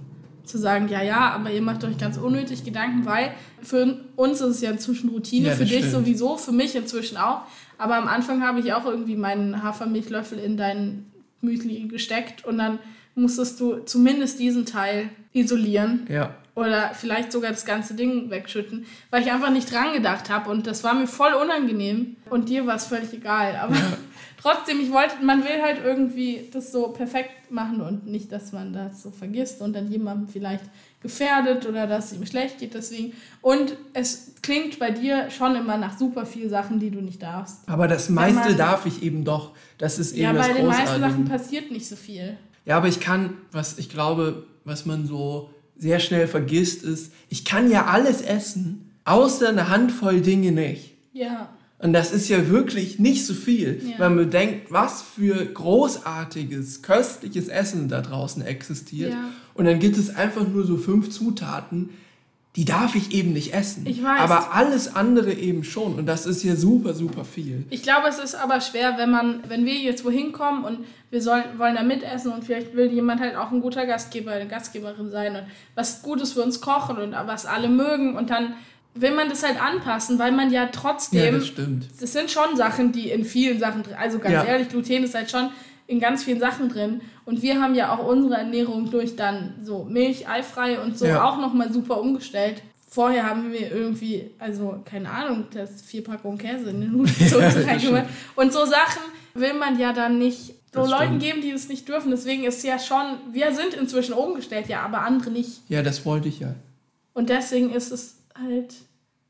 zu sagen, ja, ja, aber ihr macht euch ganz unnötig Gedanken, weil für uns ist es ja inzwischen Routine, Ja, für das dich stimmt. sowieso, für mich inzwischen auch. Aber am Anfang habe ich auch irgendwie meinen Hafermilchlöffel in dein Müsli gesteckt und dann musstest du zumindest diesen Teil isolieren ja. Oder vielleicht sogar das ganze Ding wegschütten, weil ich einfach nicht dran gedacht habe und das war mir voll unangenehm und dir war es völlig egal. Aber trotzdem, ich wollte, man will halt irgendwie das so perfekt machen und nicht, dass man das so vergisst und dann jemandem vielleicht gefährdet oder dass es ihm schlecht geht deswegen. Und es klingt bei dir schon immer nach super viel Sachen, die du nicht darfst. Aber das meiste man- darf ich eben doch. Das ist eben Ja, das bei den meisten Sachen passiert nicht so viel. Ja, aber ich kann, was ich glaube, was man so sehr schnell vergisst, ist, ich kann ja alles essen, außer eine Handvoll Dinge nicht. Ja. Und das ist ja wirklich nicht so viel, Ja. wenn man bedenkt, was für großartiges, köstliches Essen da draußen existiert. Ja. Und dann gibt es einfach nur so fünf Zutaten, die darf ich eben nicht essen. Ich weiß. Aber alles andere eben schon. Und das ist ja super, super viel. Ich glaube, es ist aber schwer, wenn man, wenn wir jetzt wohin kommen und wir sollen, wollen da mitessen und vielleicht will jemand halt auch ein guter Gastgeber, eine Gastgeberin sein und was Gutes für uns kochen und was alle mögen und dann will man das halt anpassen, weil man ja Ja, trotzdem, das stimmt. das sind schon Sachen, die in vielen Sachen drin, also ganz Ja. ehrlich, Gluten ist halt schon in ganz vielen Sachen drin und wir haben ja auch unsere Ernährung durch dann so Milch, eifrei und so Ja. auch nochmal super umgestellt. Vorher haben wir irgendwie, also keine Ahnung, das vier Packungen Käse in den Nudeln so reingemacht. Und so Sachen will man ja dann nicht so Das Leuten stimmt. geben, die es nicht dürfen. Deswegen ist ja schon, wir sind inzwischen umgestellt, ja, aber andere nicht. Ja, das wollte ich ja. Und deswegen ist es halt,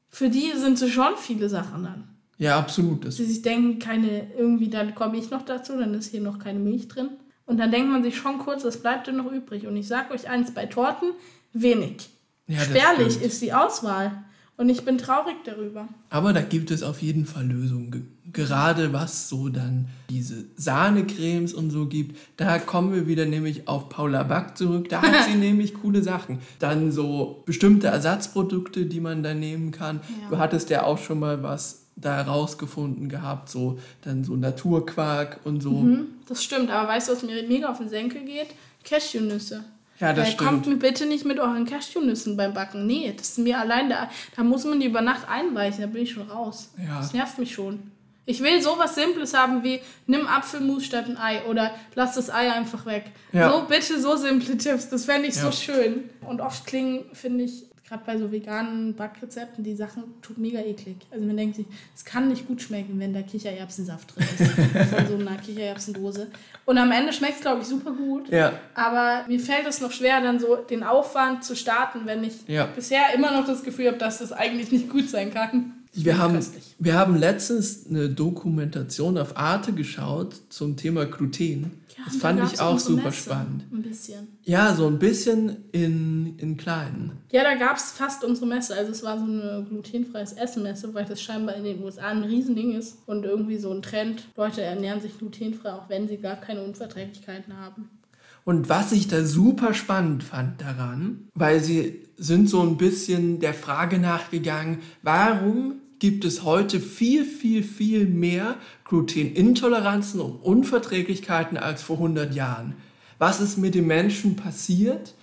für die sind es schon viele Sachen dann. Ja, absolut. Das, Die sich denken, keine, irgendwie, dann komme ich noch dazu, dann ist hier noch keine Milch drin. Und dann denkt man sich schon kurz, was bleibt denn noch übrig? Und ich sag euch eins, bei Torten wenig. ja, Spärlich ist die Auswahl. Und ich bin traurig darüber. Aber da gibt es auf jeden Fall Lösungen. Ge- Gerade was so dann diese Sahnecremes und so gibt, da kommen wir wieder nämlich auf Paula Back zurück. Da hat sie nämlich coole Sachen. Dann so bestimmte Ersatzprodukte, die man da nehmen kann. Ja. Du hattest ja auch schon mal was da herausgefunden gehabt, so dann so Naturquark und so. Hm, das stimmt, aber weißt du, was mir mega auf den Senkel geht? Cashewnüsse. Ja, das Äh, stimmt. kommt mir bitte nicht mit euren Cashewnüssen beim Backen. Nee, das ist mir allein da. Da muss man die über Nacht einweichen, da bin ich schon raus. Ja. Das nervt mich schon. Ich will sowas Simples haben wie nimm Apfelmus statt ein Ei oder lass das Ei einfach weg. Ja. So bitte so simple Tipps, das fände ich Ja. so schön. Und oft klingen, finde ich, gerade bei so veganen Backrezepten, die Sachen tut mega eklig. Also man denkt sich, es kann nicht gut schmecken, wenn da Kichererbsensaft drin ist. von so einer Kichererbsendose. Und am Ende schmeckt es, glaube ich, super gut. Ja, Aber mir fällt es noch schwer, dann so den Aufwand zu starten, wenn ich Ja. bisher immer noch das Gefühl habe, dass das eigentlich nicht gut sein kann. Wir haben, Köstlich. wir haben letztens eine Dokumentation auf Arte geschaut zum Thema Gluten. das da fand ich auch super Messe. spannend. Ein bisschen. Ja, so ein bisschen in, in kleinen. Ja, da gab es fast unsere Messe. Also es war so eine glutenfreies Essenmesse, weil das scheinbar in den USA ein Riesending ist und irgendwie so ein Trend. Leute ernähren sich glutenfrei, auch wenn sie gar keine Unverträglichkeiten haben. Und was ich da super spannend fand daran, weil sie sind so ein bisschen der Frage nachgegangen, warum gibt es heute viel, viel, viel mehr Glutenintoleranzen und Unverträglichkeiten als vor 100 Jahren? Was ist mit dem Menschen passiert,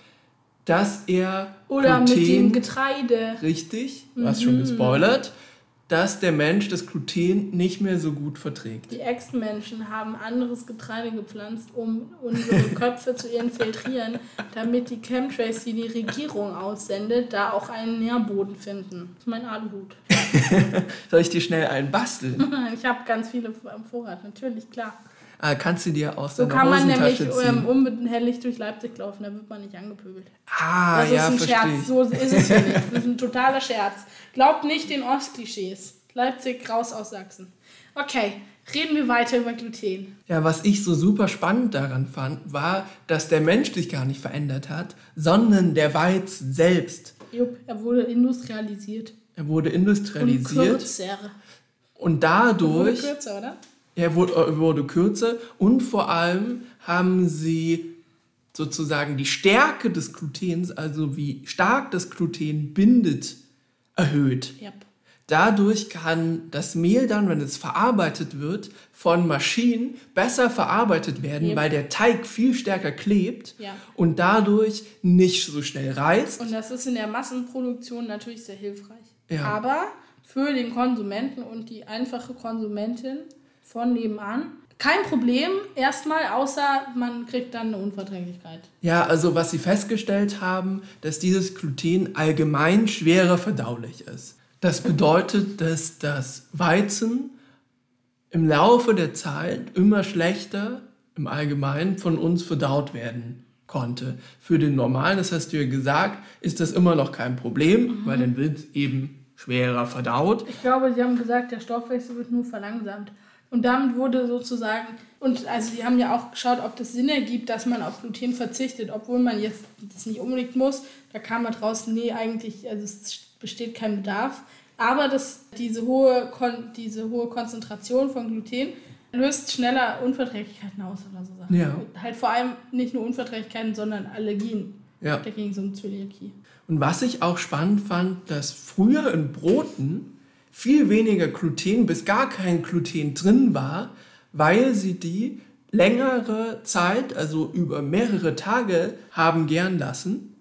dass er Oder mit dem Gluten Getreide. richtig, du hast schon gespoilert, dass der Mensch das Gluten nicht mehr so gut verträgt. Die Ex-Menschen haben anderes Getreide gepflanzt, um unsere Köpfe zu infiltrieren, damit die Chemtrails, die die Regierung aussendet, da auch einen Nährboden finden. Das ist mein Aluhut. Soll ich dir schnell einen basteln? Ich habe ganz viele am Vorrat, natürlich, klar. Ah, kannst du dir aus So deiner kann man nämlich Hosentasche ähm, ziehen? unbehelligt durch Leipzig laufen, da wird man nicht angepöbelt. Ah, Das ja, ist ein verstehe Scherz, ich. so ist es hier nicht. Das ist ein totaler Scherz. Glaubt nicht den Ostklischees. Leipzig raus aus Sachsen. Okay, reden wir weiter über Gluten. Ja, was ich so super spannend daran fand, war, dass der Mensch sich gar nicht verändert hat, sondern der Weizen selbst. Jupp, er wurde industrialisiert. Er wurde Und industrialisiert kürzer. und dadurch, kürzer, oder? Er wurde, er wurde kürzer und vor allem haben sie sozusagen die Stärke des Glutens, also wie stark das Gluten bindet, erhöht. Ja. Dadurch kann das Mehl dann, wenn es verarbeitet wird, von Maschinen besser verarbeitet werden, Yep. weil der Teig viel stärker klebt Ja. und dadurch nicht so schnell reißt. Und das ist in der Massenproduktion natürlich sehr hilfreich. Ja. Aber für den Konsumenten und die einfache Konsumentin von nebenan kein Problem erstmal, außer man kriegt dann eine Unverträglichkeit. Ja, also was sie festgestellt haben, dass dieses Gluten allgemein schwerer verdaulich ist. Das bedeutet, dass das Weizen im Laufe der Zeit immer schlechter im Allgemeinen von uns verdaut werden konnte. Für den normalen, das hast du ja gesagt, ist das immer noch kein Problem, weil dann wird es eben schwerer verdaut. Ich glaube, sie haben gesagt, der Stoffwechsel wird nur verlangsamt. Und damit wurde sozusagen, und also die haben ja auch geschaut, ob das Sinn ergibt, dass man auf Gluten verzichtet, obwohl man jetzt das nicht unbedingt muss. Da kam man raus, nee, eigentlich, also es besteht kein Bedarf. Aber das, diese, hohe Kon diese hohe Konzentration von Gluten löst schneller Unverträglichkeiten aus oder so Sachen. Ja. Halt vor allem nicht nur Unverträglichkeiten, sondern Allergien. Ja. Da ging es um Zöliakie. Und was ich auch spannend fand, dass früher in Broten viel weniger Gluten bis gar kein Gluten drin war, weil sie die längere Zeit, also über mehrere Tage, haben gern lassen.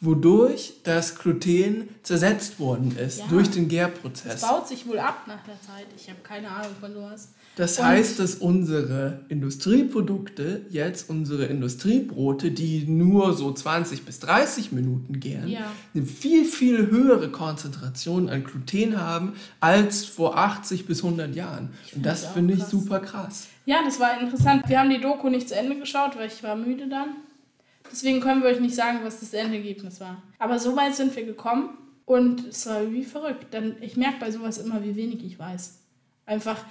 wodurch das Gluten zersetzt worden ist Ja. durch den Es Gärprozess. baut sich wohl ab nach der Zeit. Ich habe keine Ahnung von sowas. Das Und- heißt, dass unsere Industrieprodukte, jetzt unsere Industriebrote, die nur so 20 bis 30 Minuten gären, Ja. eine viel, viel höhere Konzentration an Gluten haben als vor 80 bis 100 Jahren. Und das finde ich krass. super krass. Ja, das war interessant. Wir haben die Doku nicht zu Ende geschaut, weil ich war müde dann. Deswegen können wir euch nicht sagen, was das Endergebnis war. Aber so weit sind wir gekommen und es war wie verrückt. Denn ich merke bei sowas immer, wie wenig ich weiß. Einfach,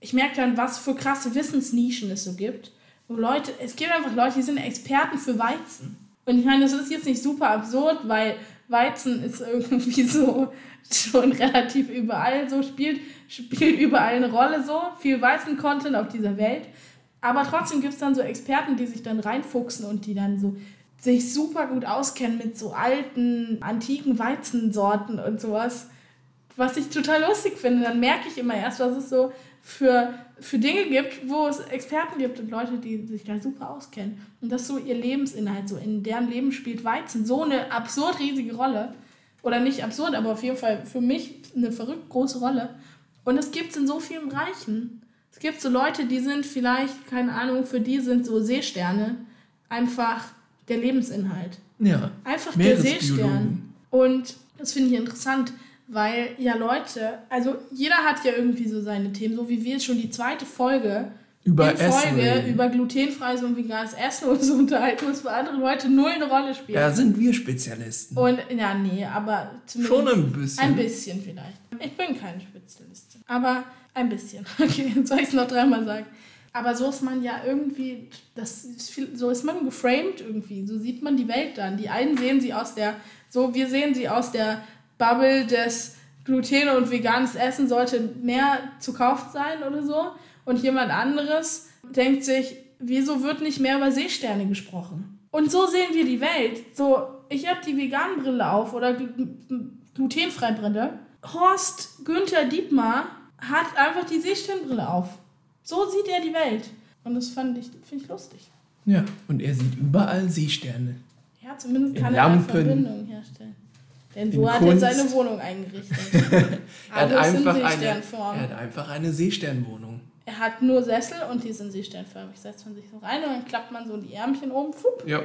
ich merke dann, was für krasse Wissensnischen es so gibt. Wo Leute, es gibt einfach Leute, die sind Experten für Weizen. Und ich meine, das ist jetzt nicht super absurd, weil Weizen ist irgendwie so schon relativ überall so, spielt, spielt überall eine Rolle so. Viel Weizen-Content auf dieser Welt. Aber trotzdem gibt es dann so Experten, die sich dann reinfuchsen und die dann so sich super gut auskennen mit so alten, antiken Weizensorten und sowas. Was ich total lustig finde. Dann merke ich immer erst, was es so für, für Dinge gibt, wo es Experten gibt und Leute, die sich da super auskennen. Und das ist so ihr Lebensinhalt. So in deren Leben spielt Weizen so eine absurd riesige Rolle. Oder nicht absurd, aber auf jeden Fall für mich eine verrückt große Rolle. Und das gibt es in so vielen Bereichen. Es gibt so Leute, die sind vielleicht, keine Ahnung, für die sind so Seesterne einfach der Lebensinhalt. Ja. Einfach der Seestern. Und das finde ich interessant, weil ja Leute, also jeder hat ja irgendwie so seine Themen, so wie wir jetzt schon die zweite Folge Über in Essen Folge reden. über glutenfreies und veganes Essen und so unterhalten, was für andere Leute null eine Rolle spielt. Da sind wir Spezialisten. Und ja, nee, aber zumindest Schon ein bisschen. ein bisschen vielleicht. Ich bin keine Spezialistin, aber ein bisschen. Okay, jetzt soll ich es noch dreimal sagen. Aber so ist man ja irgendwie, das ist viel, so ist man geframed irgendwie. So sieht man die Welt dann. Die einen sehen sie aus der, so wir sehen sie aus der Bubble des Gluten und veganes Essen sollte mehr zu kaufen sein oder so. Und jemand anderes denkt sich, wieso wird nicht mehr über Seesterne gesprochen? Und so sehen wir die Welt. So, ich habe die veganen Brille auf oder gl- glutenfreie Brille. Horst Günther Dietmar hat einfach die Seesternbrille auf. So sieht er die Welt. Und das fand ich, finde ich lustig. Ja, und er sieht überall Seesterne. Ja, zumindest In kann er eine. Verbindung herstellen. Denn so hat er Kunst. seine Wohnung eingerichtet. Er hat, in einfach eine, er hat einfach eine Seesternwohnung. Er hat nur Sessel und die sind seesternförmig. Setzt man sich so rein und dann klappt man so die Ärmchen oben, fupp, Ja.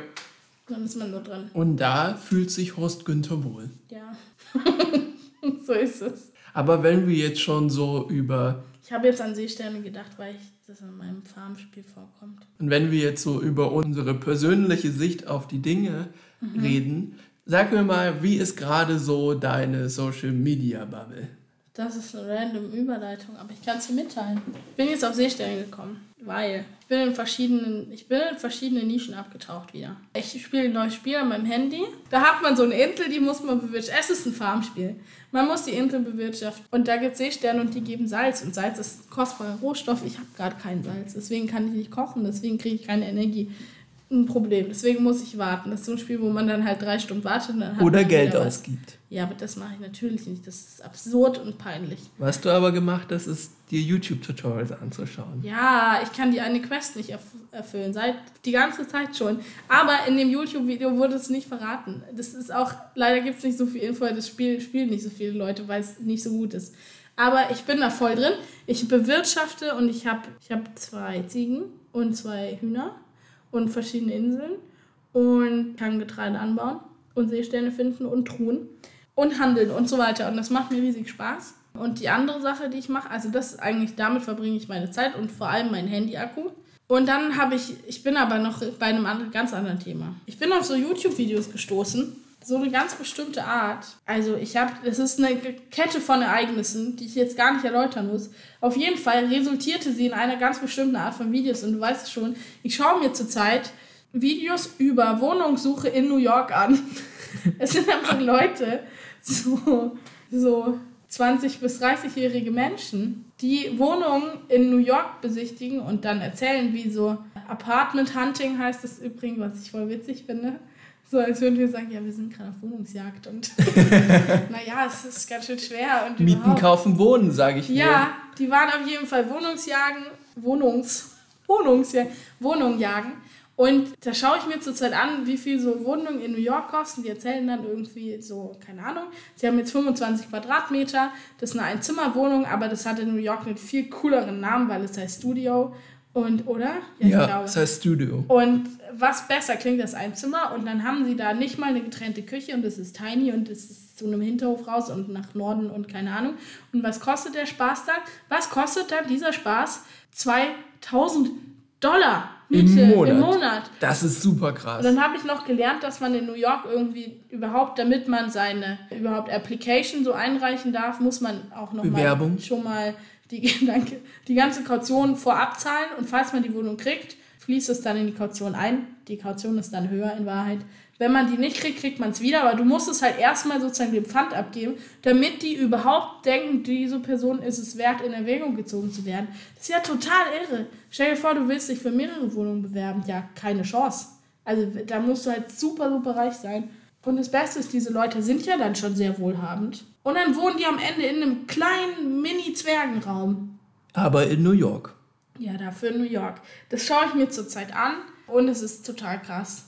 dann ist man nur drin. Und da fühlt sich Horst Günther wohl. Ja. so ist es. Aber wenn wir jetzt schon so über Ich habe jetzt an Seesterne gedacht, weil ich das in meinem Farmspiel vorkommt. und wenn wir jetzt so über unsere persönliche Sicht auf die Dinge Mhm. reden, sag mir mal, wie ist gerade so deine Social Media Bubble? Das ist eine random Überleitung, aber ich kann es dir mitteilen. Ich bin jetzt auf Seesterne gekommen, weil ich bin in verschiedenen, ich bin in verschiedene Nischen abgetaucht wieder. Ich spiele ein neues Spiel an meinem Handy. Da hat man so eine Insel, die muss man bewirtschaften. Es ist ein Farmspiel. Man muss die Insel bewirtschaften. Und da gibt es Seesterne und die geben Salz. Und Salz ist kostbarer Rohstoff. Ich habe gerade kein Salz. Deswegen kann ich nicht kochen. Deswegen kriege ich keine Energie. Ein Problem. Deswegen muss ich warten. Das ist so ein Spiel, wo man dann halt drei Stunden wartet. Und dann hat Oder Geld ausgibt. Ja, aber das mache ich natürlich nicht. Das ist absurd und peinlich. Was du aber gemacht hast, ist dir YouTube-Tutorials anzuschauen. Ja, ich kann die eine Quest nicht erf erfüllen, seit die ganze Zeit schon. Aber in dem YouTube-Video wurde es nicht verraten. Das ist auch, leider gibt es nicht so viel Info, das Spiel spielen nicht so viele Leute, weil es nicht so gut ist. Aber ich bin da voll drin. Ich bewirtschafte und ich habe ich hab zwei Ziegen und zwei Hühner und verschiedene Inseln und kann Getreide anbauen und Seesterne finden und Truhen und handeln und so weiter. Und das macht mir riesig Spaß. Und die andere Sache, die ich mache, also das ist eigentlich, damit verbringe ich meine Zeit und vor allem mein Handy-Akku. Und dann habe ich, ich bin aber noch bei einem anderen, ganz anderen Thema. Ich bin auf so YouTube-Videos gestoßen, so eine ganz bestimmte Art. Also ich habe, es ist eine Kette von Ereignissen, die ich jetzt gar nicht erläutern muss. Auf jeden Fall resultierte sie in einer ganz bestimmten Art von Videos. Und du weißt es schon, ich schaue mir zurzeit Videos über Wohnungssuche in New York an. Es sind einfach Leute, so, so 20- bis 30-jährige Menschen, die Wohnungen in New York besichtigen und dann erzählen, wie so Apartment Hunting heißt es übrigens, was ich voll witzig finde. So, als würden wir sagen, ja, wir sind gerade auf Wohnungsjagd und naja, es ist ganz schön schwer. Und Mieten, überhaupt. kaufen, wohnen, sage ich dir. Ja, die waren auf jeden Fall Wohnungsjagen, Wohnungs, Wohnungsjagen, Wohnung jagen. Und da schaue ich mir zurzeit an, wie viel so Wohnungen in New York kosten. Die erzählen dann irgendwie so, keine Ahnung, sie haben jetzt 25 Quadratmeter, das ist eine Einzimmerwohnung, aber das hat in New York einen viel cooleren Namen, weil es heißt Studio. Und, oder? Ja, ja das heißt Studio. Und was besser klingt als ein Zimmer. Und dann haben sie da nicht mal eine getrennte Küche und das ist tiny und das ist zu einem Hinterhof raus und nach Norden und keine Ahnung. Und was kostet der Spaß dann? Was kostet dann dieser Spaß? 2000 Dollar Miete Im Monat. im Monat. Das ist super krass. Und dann habe ich noch gelernt, dass man in New York irgendwie überhaupt, damit man seine überhaupt Application so einreichen darf, muss man auch noch Bewerbung. mal schon mal die, danke, die ganze Kaution vorab zahlen und falls man die Wohnung kriegt, fließt es dann in die Kaution ein. Die Kaution ist dann höher in Wahrheit. Wenn man die nicht kriegt, kriegt man es wieder, aber du musst es halt erstmal sozusagen dem Pfand abgeben, damit die überhaupt denken, diese Person ist es wert, in Erwägung gezogen zu werden. Das ist ja total irre. Stell dir vor, du willst dich für mehrere Wohnungen bewerben. Ja, keine Chance. Also da musst du halt super, super reich sein. Und das Beste ist, diese Leute sind ja dann schon sehr wohlhabend. Und dann wohnen die am Ende in einem kleinen Mini-Zwergenraum. Aber in New York. Ja, dafür in New York. Das schaue ich mir zurzeit an und es ist total krass.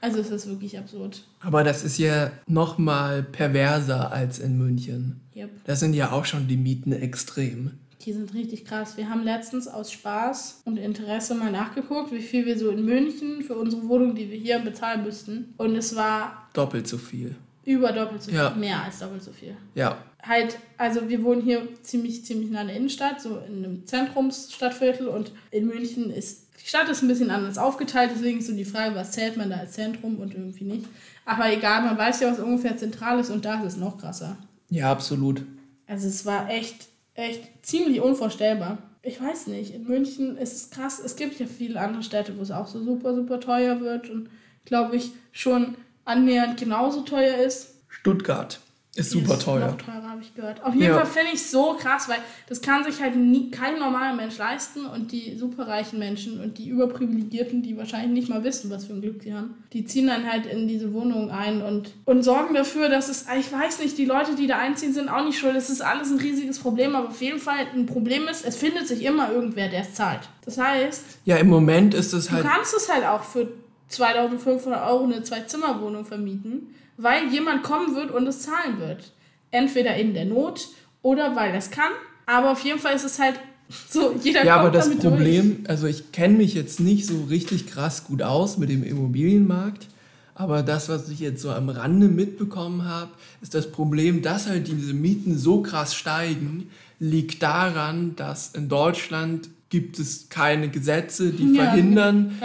Also es ist wirklich absurd. Aber das ist ja noch mal perverser als in München. Yep. Das sind ja auch schon die Mieten extrem. Die sind richtig krass. Wir haben letztens aus Spaß und Interesse mal nachgeguckt, wie viel wir so in München für unsere Wohnung, die wir hier bezahlen müssten. Und es war... Doppelt so viel. Über doppelt so viel. Mehr als doppelt so viel. Ja. Halt, also wir wohnen hier ziemlich, ziemlich nah an der Innenstadt, so in einem Zentrumsstadtviertel. Und in München ist die Stadt ist ein bisschen anders aufgeteilt, deswegen ist so die Frage, was zählt man da als Zentrum und irgendwie nicht. Aber egal, man weiß ja, was ungefähr zentral ist und da ist es noch krasser. Ja, absolut. Also es war echt, echt ziemlich unvorstellbar. Ich weiß nicht, in München ist es krass. Es gibt ja viele andere Städte, wo es auch so super, super teuer wird und glaube ich schon annähernd genauso teuer ist. Stuttgart. Ist super ist teuer. Noch teurer, habe ich gehört. Auf jeden ja. Fall finde ich es so krass, weil das kann sich halt nie, kein normaler Mensch leisten und die superreichen Menschen und die Überprivilegierten, die wahrscheinlich nicht mal wissen, was für ein Glück sie haben, die ziehen dann halt in diese Wohnung ein und, und sorgen dafür, dass es, ich weiß nicht, die Leute, die da einziehen, sind auch nicht schuld. Es ist alles ein riesiges Problem, aber auf jeden Fall ein Problem ist, es findet sich immer irgendwer, der es zahlt. Das heißt. Ja, im Moment ist es halt. Du kannst es halt auch für 2500 Euro eine Zwei-Zimmer-Wohnung vermieten weil jemand kommen wird und es zahlen wird. Entweder in der Not oder weil es kann. Aber auf jeden Fall ist es halt so, jeder Ja, aber das Problem, durch. also ich kenne mich jetzt nicht so richtig krass gut aus mit dem Immobilienmarkt. Aber das, was ich jetzt so am Rande mitbekommen habe, ist das Problem, dass halt diese Mieten so krass steigen, liegt daran, dass in Deutschland gibt es keine Gesetze, die ja, verhindern,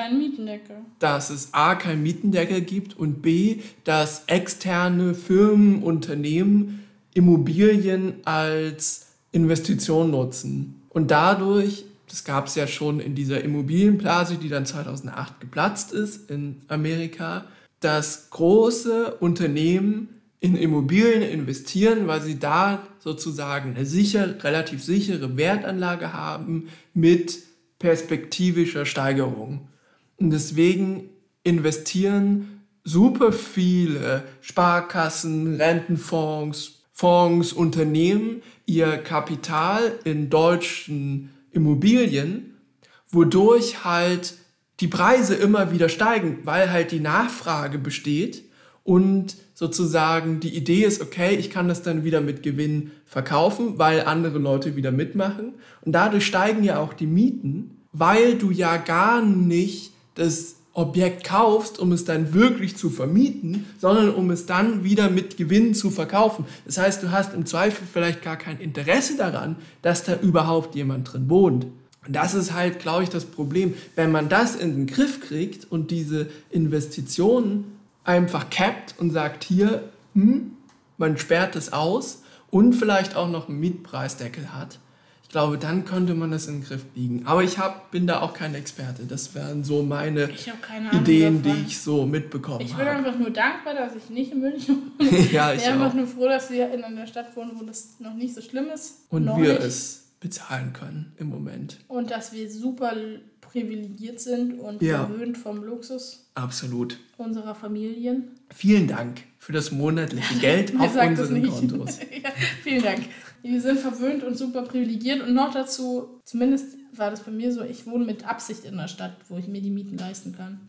dass es a kein Mietendeckel gibt und b, dass externe Firmen, Unternehmen Immobilien als Investition nutzen. Und dadurch, das gab es ja schon in dieser Immobilienblase, die dann 2008 geplatzt ist in Amerika, dass große Unternehmen in Immobilien investieren, weil sie da sozusagen eine sicher, relativ sichere Wertanlage haben mit perspektivischer Steigerung. Und deswegen investieren super viele Sparkassen, Rentenfonds, Fonds, Unternehmen ihr Kapital in deutschen Immobilien, wodurch halt die Preise immer wieder steigen, weil halt die Nachfrage besteht und sozusagen die Idee ist, okay, ich kann das dann wieder mit Gewinn verkaufen, weil andere Leute wieder mitmachen. Und dadurch steigen ja auch die Mieten, weil du ja gar nicht das Objekt kaufst, um es dann wirklich zu vermieten, sondern um es dann wieder mit Gewinn zu verkaufen. Das heißt, du hast im Zweifel vielleicht gar kein Interesse daran, dass da überhaupt jemand drin wohnt. Und das ist halt, glaube ich, das Problem. Wenn man das in den Griff kriegt und diese Investitionen einfach capped und sagt, hier, hm, man sperrt es aus und vielleicht auch noch einen Mietpreisdeckel hat. Ich glaube, dann könnte man das in den Griff biegen. Aber ich hab, bin da auch kein Experte. Das wären so meine Ideen, die ich so mitbekommen habe. Ich bin einfach nur dankbar, dass ich nicht in München wohne. ja, ich bin einfach nur froh, dass wir in einer Stadt wohnen, wo das noch nicht so schlimm ist. Und wir nicht. es bezahlen können im Moment. Und dass wir super privilegiert sind und ja. verwöhnt vom Luxus. Absolut. Unserer Familien. Vielen Dank für das monatliche Geld auf unseren Kontos. ja, vielen Dank. Wir sind verwöhnt und super privilegiert und noch dazu, zumindest war das bei mir so, ich wohne mit Absicht in einer Stadt, wo ich mir die Mieten leisten kann.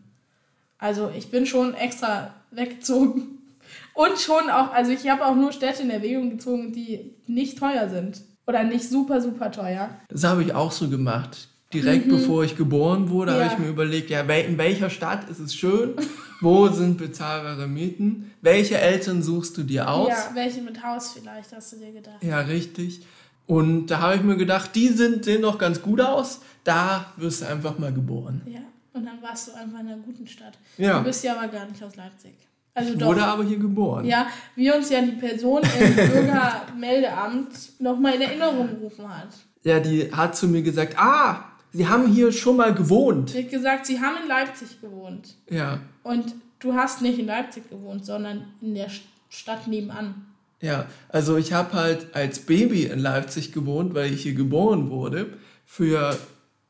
Also ich bin schon extra weggezogen. Und schon auch, also ich habe auch nur Städte in Erwägung gezogen, die nicht teuer sind. Oder nicht super, super teuer. Das habe ich auch so gemacht. Direkt mhm. bevor ich geboren wurde, ja. habe ich mir überlegt, ja, in welcher Stadt ist es schön? Wo sind bezahlbare Mieten? Welche Eltern suchst du dir aus? Ja, welche mit Haus vielleicht, hast du dir gedacht. Ja, richtig. Und da habe ich mir gedacht, die sind, sehen doch ganz gut aus. Da wirst du einfach mal geboren. Ja, und dann warst du einfach in einer guten Stadt. Ja. Du bist ja aber gar nicht aus Leipzig. Also ich wurde aber hier geboren. Ja, wie uns ja die Person im Bürgermeldeamt nochmal in Erinnerung gerufen hat. Ja, die hat zu mir gesagt, ah, Sie haben hier schon mal gewohnt. Sie hat gesagt, Sie haben in Leipzig gewohnt. Ja. Und du hast nicht in Leipzig gewohnt, sondern in der Stadt nebenan. Ja, also ich habe halt als Baby in Leipzig gewohnt, weil ich hier geboren wurde. Für,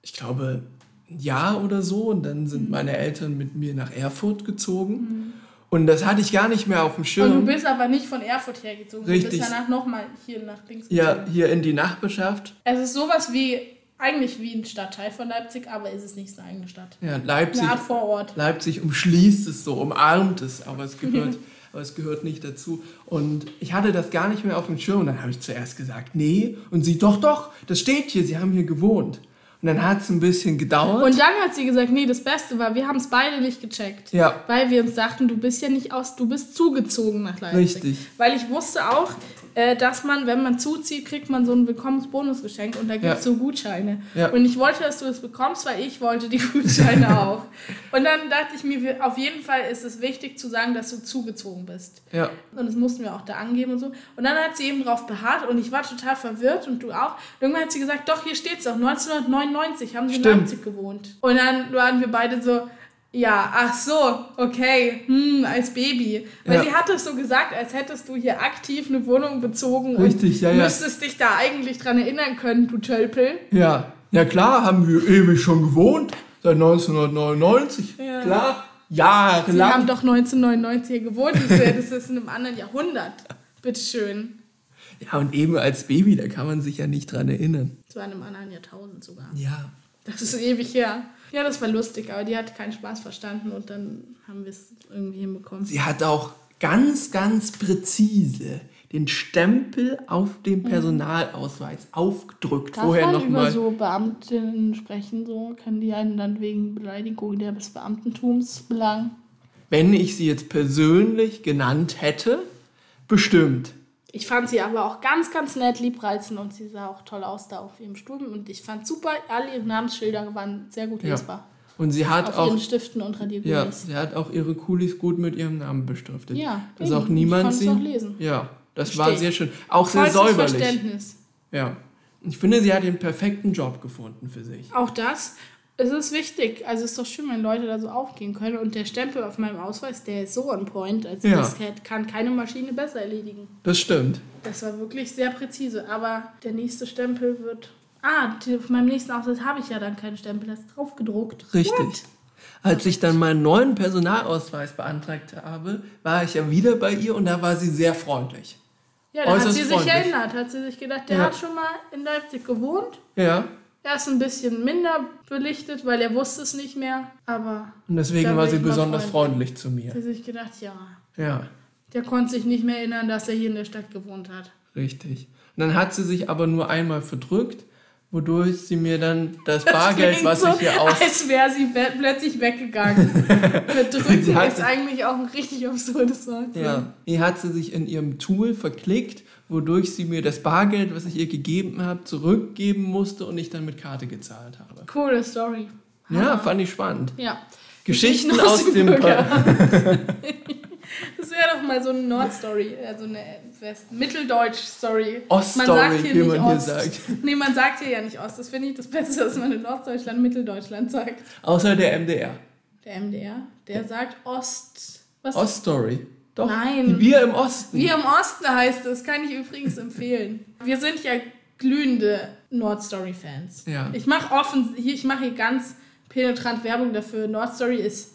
ich glaube, ein Jahr oder so. Und dann sind mhm. meine Eltern mit mir nach Erfurt gezogen. Mhm. Und das hatte ich gar nicht mehr auf dem Schirm. Und du bist aber nicht von Erfurt hergezogen. Richtig. Du bist danach nochmal hier nach links gezogen. Ja, hier in die Nachbarschaft. Es ist sowas wie, eigentlich wie ein Stadtteil von Leipzig, aber ist es nicht eine eigene Stadt. Ja, Leipzig. Eine Art Vorort. Leipzig umschließt es so, umarmt es, aber es gehört, aber es gehört nicht dazu. Und ich hatte das gar nicht mehr auf dem Schirm. Und dann habe ich zuerst gesagt, nee. Und sie, doch, doch, das steht hier, sie haben hier gewohnt. Und dann hat es ein bisschen gedauert. Und dann hat sie gesagt, nee, das Beste war, wir haben es beide nicht gecheckt. Ja. Weil wir uns dachten, du bist ja nicht aus, du bist zugezogen nach Leipzig. Richtig. Weil ich wusste auch, äh, dass man, wenn man zuzieht, kriegt man so ein Willkommensbonusgeschenk und da gibt es ja. so Gutscheine. Ja. Und ich wollte, dass du das bekommst, weil ich wollte die Gutscheine auch. Und dann dachte ich mir, auf jeden Fall ist es wichtig zu sagen, dass du zugezogen bist. Ja. Und das mussten wir auch da angeben und so. Und dann hat sie eben darauf beharrt und ich war total verwirrt und du auch. Irgendwann hat sie gesagt, doch, hier steht es auch, 1999 haben sie Stimmt. in Leipzig gewohnt. Und dann waren wir beide so, ja, ach so, okay, hm, als Baby. Weil ja. sie hat es so gesagt, als hättest du hier aktiv eine Wohnung bezogen Richtig, und ja, ja. müsstest dich da eigentlich dran erinnern können, du Tölpel. Ja, ja klar, haben wir ewig schon gewohnt, seit 1999, ja. klar, jahrelang. Sie haben doch 1999 hier gewohnt, das ist in einem anderen Jahrhundert, bitteschön. Ja, und eben als Baby, da kann man sich ja nicht dran erinnern. Zu einem anderen Jahrtausend sogar. Ja. Das ist ewig her. Ja, das war lustig, aber die hat keinen Spaß verstanden und dann haben wir es irgendwie hinbekommen. Sie hat auch ganz, ganz präzise den Stempel auf dem mhm. Personalausweis aufgedrückt. Darf Vorher man noch über mal so Beamtinnen sprechen, so können die einen dann wegen Beleidigung des Beamtentums belangen? Wenn ich sie jetzt persönlich genannt hätte, bestimmt. Ich fand sie aber auch ganz, ganz nett, liebreizend und sie sah auch toll aus da auf ihrem Stuhl. Und ich fand super, alle ihre Namensschilder waren sehr gut lesbar. Ja. Und sie hat auf auch. Ihren Stiften und Radiergulis. Ja, sie hat auch ihre Kulis gut mit ihrem Namen beschriftet. Ja, dass auch niemand sie. Auch lesen. Ja, das Versteh. war sehr schön. Auch sehr säuberlich. Verständnis. Ja. Ich finde, sie hat den perfekten Job gefunden für sich. Auch das es ist wichtig. Also es ist doch schön, wenn Leute da so aufgehen können. Und der Stempel auf meinem Ausweis, der ist so on point. Also ja. das kann keine Maschine besser erledigen. Das stimmt. Das war wirklich sehr präzise. Aber der nächste Stempel wird. Ah, auf meinem nächsten Ausweis habe ich ja dann keinen Stempel. Das ist drauf gedruckt. Richtig. What? Als ich dann meinen neuen Personalausweis beantragt habe, war ich ja wieder bei ihr und da war sie sehr freundlich. Ja, da hat sie freundlich. sich erinnert, hat sie sich gedacht, der ja. hat schon mal in Leipzig gewohnt. Ja. Er ist ein bisschen minder belichtet, weil er wusste es nicht mehr, aber... Und deswegen war sie besonders freundlich. freundlich zu mir. Hat sich gedacht, ja. Ja. Der konnte sich nicht mehr erinnern, dass er hier in der Stadt gewohnt hat. Richtig. Und dann hat sie sich aber nur einmal verdrückt, wodurch sie mir dann das, das Bargeld, was so, ich hier aus... als wäre sie plötzlich weggegangen. Verdrücken ist eigentlich auch ein richtig absurdes Wort. Ja. Hier hat sie sich in ihrem Tool verklickt wodurch sie mir das Bargeld, was ich ihr gegeben habe, zurückgeben musste und ich dann mit Karte gezahlt habe. Coole Story. Ja, fand ich spannend. Ja. Geschichten, Geschichten aus, dem Bürger. das wäre doch mal so eine Nordstory, also eine West Mitteldeutsch-Story. Oststory, wie man Ost. hier sagt. Nee, man sagt hier ja nicht Ost. Das finde ich das Beste, dass man in Norddeutschland Mitteldeutschland sagt. Außer der MDR. Der MDR, der sagt Ost. Was? Oststory. Doch. Nein. Wir im Osten. Wir im Osten heißt es. Kann ich übrigens empfehlen. Wir sind ja glühende Nordstory-Fans. Ja. Ich mache offen, hier, ich mache hier ganz penetrant Werbung dafür. Nordstory ist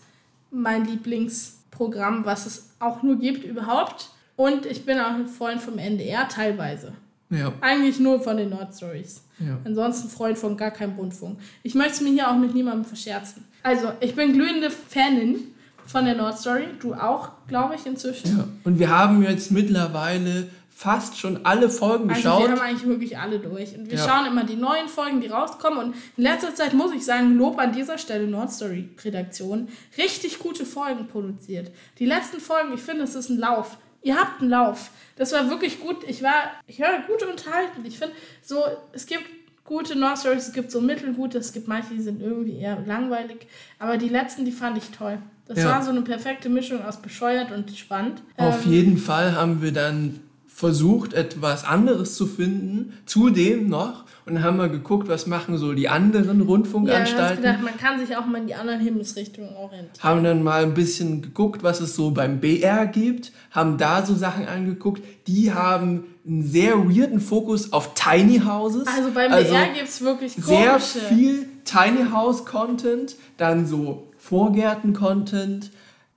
mein Lieblingsprogramm, was es auch nur gibt überhaupt. Und ich bin auch ein Freund vom NDR teilweise. Ja. Eigentlich nur von den Nordstories. Ja. Ansonsten Freund von gar keinem Rundfunk. Ich möchte es mir hier auch mit niemandem verscherzen. Also, ich bin glühende Fanin von der Nord Story. Du auch, glaube ich, inzwischen. Ja. Und wir haben jetzt mittlerweile fast schon alle Folgen Also geschaut. wir haben eigentlich wirklich alle durch. Und wir Ja. schauen immer die neuen Folgen, die rauskommen. Und in letzter Zeit muss ich sagen, Lob an dieser Stelle Nordstory Redaktion. Richtig gute Folgen produziert. Die letzten Folgen, ich finde, es ist ein Lauf. Ihr habt einen Lauf. Das war wirklich gut. Ich war, ich war gut unterhalten. Ich finde, so, es gibt gute Nordstories, es gibt so mittelgute, es gibt manche, die sind irgendwie eher langweilig. Aber die letzten, die fand ich toll. Das Ja. war so eine perfekte Mischung aus bescheuert und spannend. Auf Ähm, jeden Fall haben wir dann versucht, etwas anderes zu finden, zudem noch. Und dann haben wir geguckt, was machen so die anderen ja, Rundfunkanstalten. gedacht, man kann sich auch mal in die anderen Himmelsrichtungen orientieren. haben dann mal ein bisschen geguckt, was es so beim BR gibt, haben da so Sachen angeguckt. Die haben einen sehr weirden Fokus auf Tiny Houses. Also beim BR gibt es wirklich komische. sehr viel Tiny House Content, dann so Vorgärten-Content.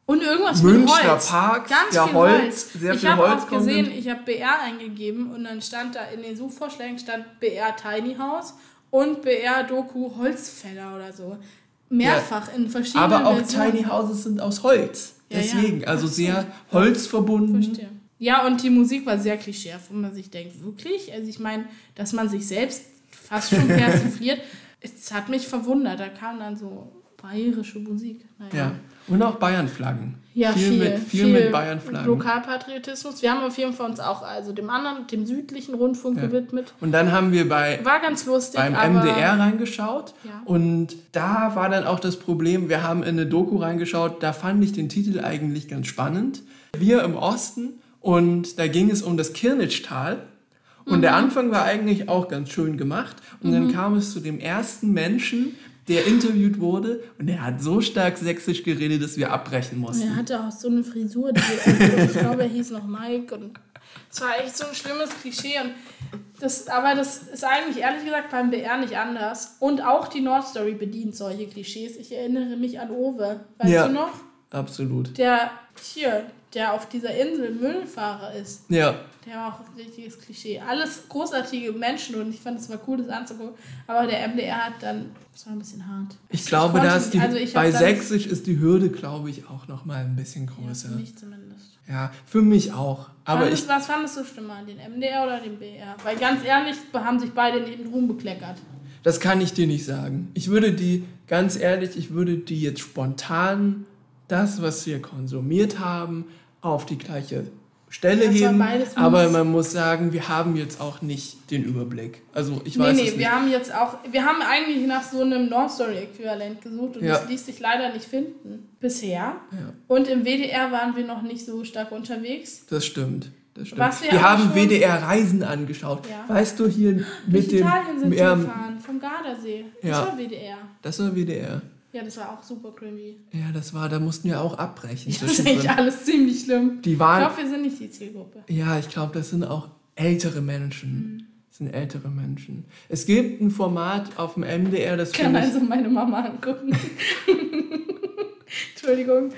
Und irgendwas Münchner mit Holz. Parks, Ganz ja, viel Holz, Holz. sehr ich viel habe auch gesehen, ich habe BR eingegeben und dann stand da in den Suchvorschlägen stand BR Tiny House und BR Doku Holzfäller oder so. Mehrfach in verschiedenen Aber auch Versionen. Tiny Houses sind aus Holz. Ja, ja. Deswegen, also Ach so. sehr holzverbunden. Verstehe. Ja, und die Musik war sehr klischeehaft, wo man sich denkt, wirklich? Also ich meine, dass man sich selbst fast schon persifliert, es hat mich verwundert. Da kam dann so bayerische Musik. Naja. Ja. Und auch Bayern-Flaggen. Ja, viel, viel, mit, viel, mit Bayern-Flaggen. Lokalpatriotismus. Wir haben auf jeden Fall uns auch also dem anderen, dem südlichen Rundfunk Ja. gewidmet. Und dann haben wir bei War ganz lustig, beim MDR reingeschaut Ja. und da war dann auch das Problem, wir haben in eine Doku reingeschaut, da fand ich den Titel eigentlich ganz spannend. Wir im Osten und da ging es um das Kirnitschtal und Mhm. der Anfang war eigentlich auch ganz schön gemacht und dann kam es zu dem ersten Menschen, der interviewt wurde und der hat so stark sächsisch geredet, dass wir abbrechen Und mussten. er hatte auch so eine Frisur, die, also ich glaube, er hieß noch Mike und es war echt so ein schlimmes Klischee und das, aber das ist eigentlich ehrlich gesagt beim BR nicht anders und auch die Nordstory bedient solche Klischees. Ich erinnere mich an Owe, weißt Ja. du noch? Absolut. Der hier, der auf dieser Insel Müllfahrer ist. Ja, Der war auch ein richtiges Klischee. Alles großartige Menschen und ich fand es mal cool, das anzugucken. Aber der MDR hat dann, das war ein bisschen hart. ich glaube, konnte da ist die, also ich bei Sächsisch ist die Hürde, glaube ich, auch noch mal ein bisschen Ja, größer. für mich zumindest. Ja, für mich auch. Aber fandest, ich, was fandest du schlimmer, den MDR oder den BR? Weil ganz ehrlich, haben sich beide in den Ruhm bekleckert. das kann ich dir nicht sagen. Ich würde die, ganz ehrlich, ich würde die jetzt spontan, das, was wir konsumiert haben, auf die gleiche Stelle Das heben. Aber man muss sagen, wir haben jetzt auch nicht den Überblick. Also ich nee, weiß nee, es nicht. wir haben jetzt auch, wir haben eigentlich nach so einem Nordstory-Äquivalent gesucht und Ja. das ließ sich leider nicht finden. Bisher. Ja, Und im WDR waren wir noch nicht so stark unterwegs. das stimmt. Das stimmt. Was wir wir haben WDR Reisen angeschaut. Ja. Weißt du, hier Durch mit dem. Italien sind sie ähm, gefahren, vom Gardasee. Das war WDR. das war WDR. Ja, das war auch super cringy. Ja, das war, da mussten wir auch abbrechen. Das ist eigentlich alles ziemlich schlimm. Die Ich waren, glaube, wir sind nicht die Zielgruppe. Ja, ich glaube, das sind auch ältere Menschen. Mhm. Das sind ältere Menschen. Es gibt ein Format auf dem MDR, das Ich kann ich, also meine Mama angucken. Entschuldigung.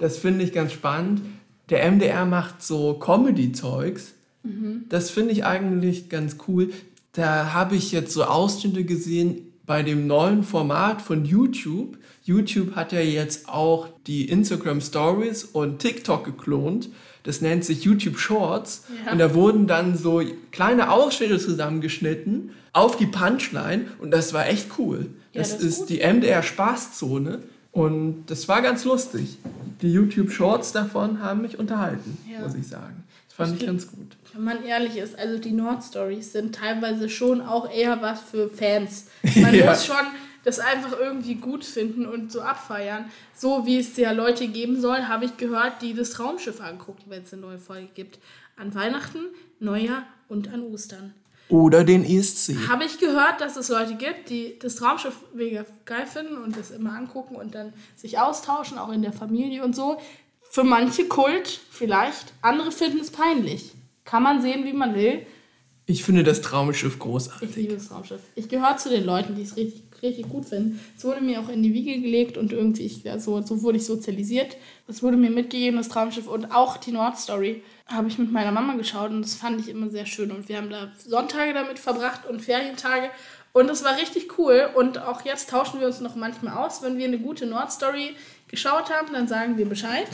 das finde ich ganz spannend. Der MDR macht so Comedy-Zeugs. Mhm. Das finde ich eigentlich ganz cool. Da habe ich jetzt so Ausschnitte gesehen bei dem neuen Format von YouTube. YouTube hat ja jetzt auch die Instagram Stories und TikTok geklont. Das nennt sich YouTube Shorts. Ja. Und da wurden dann so kleine Ausschnitte zusammengeschnitten auf die Punchline. Und das war echt cool. Ja, das, das ist gut. die MDR Spaßzone. Und das war ganz lustig. Die YouTube Shorts davon haben mich unterhalten, Ja. muss ich sagen. Das fand ich ganz gut. Wenn man ehrlich ist, also die Nord-Stories sind teilweise schon auch eher was für Fans. Man Ja. muss schon das einfach irgendwie gut finden und so abfeiern. So wie es ja Leute geben soll, habe ich gehört, die das Raumschiff angucken, wenn es eine neue Folge gibt. An Weihnachten, Neujahr und an Ostern. Oder den ESC. Habe ich gehört, dass es Leute gibt, die das Raumschiff mega geil finden und das immer angucken und dann sich austauschen, auch in der Familie und so. Für manche Kult vielleicht, andere finden es peinlich. Kann man sehen, wie man will. Ich finde das Traumschiff Ich großartig. liebe das Raumschiff. Ich gehöre zu den Leuten, die es richtig, richtig gut finden. Es wurde mir auch in die Wiege gelegt und irgendwie, ich, ja, so, wurde ich sozialisiert. Das wurde mir mitgegeben, das Traumschiff. Und auch die Nordstory habe ich mit meiner Mama geschaut und das fand ich immer sehr schön. Und wir haben da Sonntage damit verbracht und Ferientage. Und es war richtig cool. Und auch jetzt tauschen wir uns noch manchmal aus, wenn wir eine gute Nordstory geschaut haben, dann sagen wir Bescheid.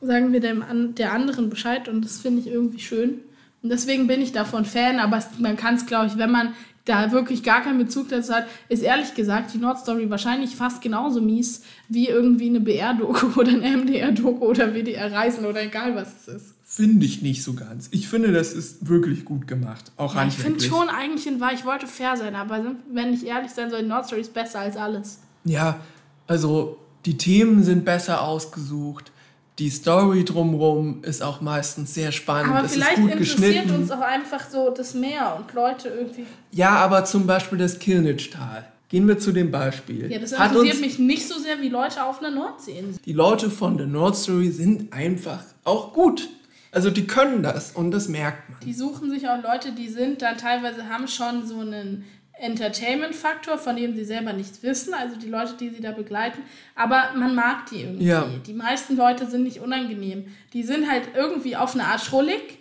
Sagen wir dem, der anderen Bescheid und das finde ich irgendwie schön. Und deswegen bin ich davon Fan, aber man kann es, glaube ich, wenn man da wirklich gar keinen Bezug dazu hat, ist ehrlich gesagt die Nordstory wahrscheinlich fast genauso mies wie irgendwie eine BR-Doku oder eine MDR-Doku oder WDR-Reisen oder egal was es ist. Finde ich nicht so ganz. Ich finde, das ist wirklich gut gemacht. Auch ja, Ich finde schon eigentlich, in ich wollte fair sein, aber wenn ich ehrlich sein soll, die Nordstory ist besser als alles. Ja, also die Themen sind besser ausgesucht die Story drumherum ist auch meistens sehr spannend. Aber es vielleicht interessiert uns auch einfach so das Meer und Leute irgendwie. Ja, aber zum Beispiel das Kirnitschtal. Gehen wir zu dem Beispiel. Ja, das interessiert mich nicht so sehr wie Leute auf einer Nordseeinsel. Die Leute von der Nordstory sind einfach auch gut. Also die können das und das merkt man. Die suchen sich auch Leute, die sind dann teilweise haben schon so einen Entertainment-Faktor, von dem sie selber nichts wissen, also die Leute, die sie da begleiten, aber man mag die irgendwie. Ja. Die meisten Leute sind nicht unangenehm. Die sind halt irgendwie auf eine Art schrullig,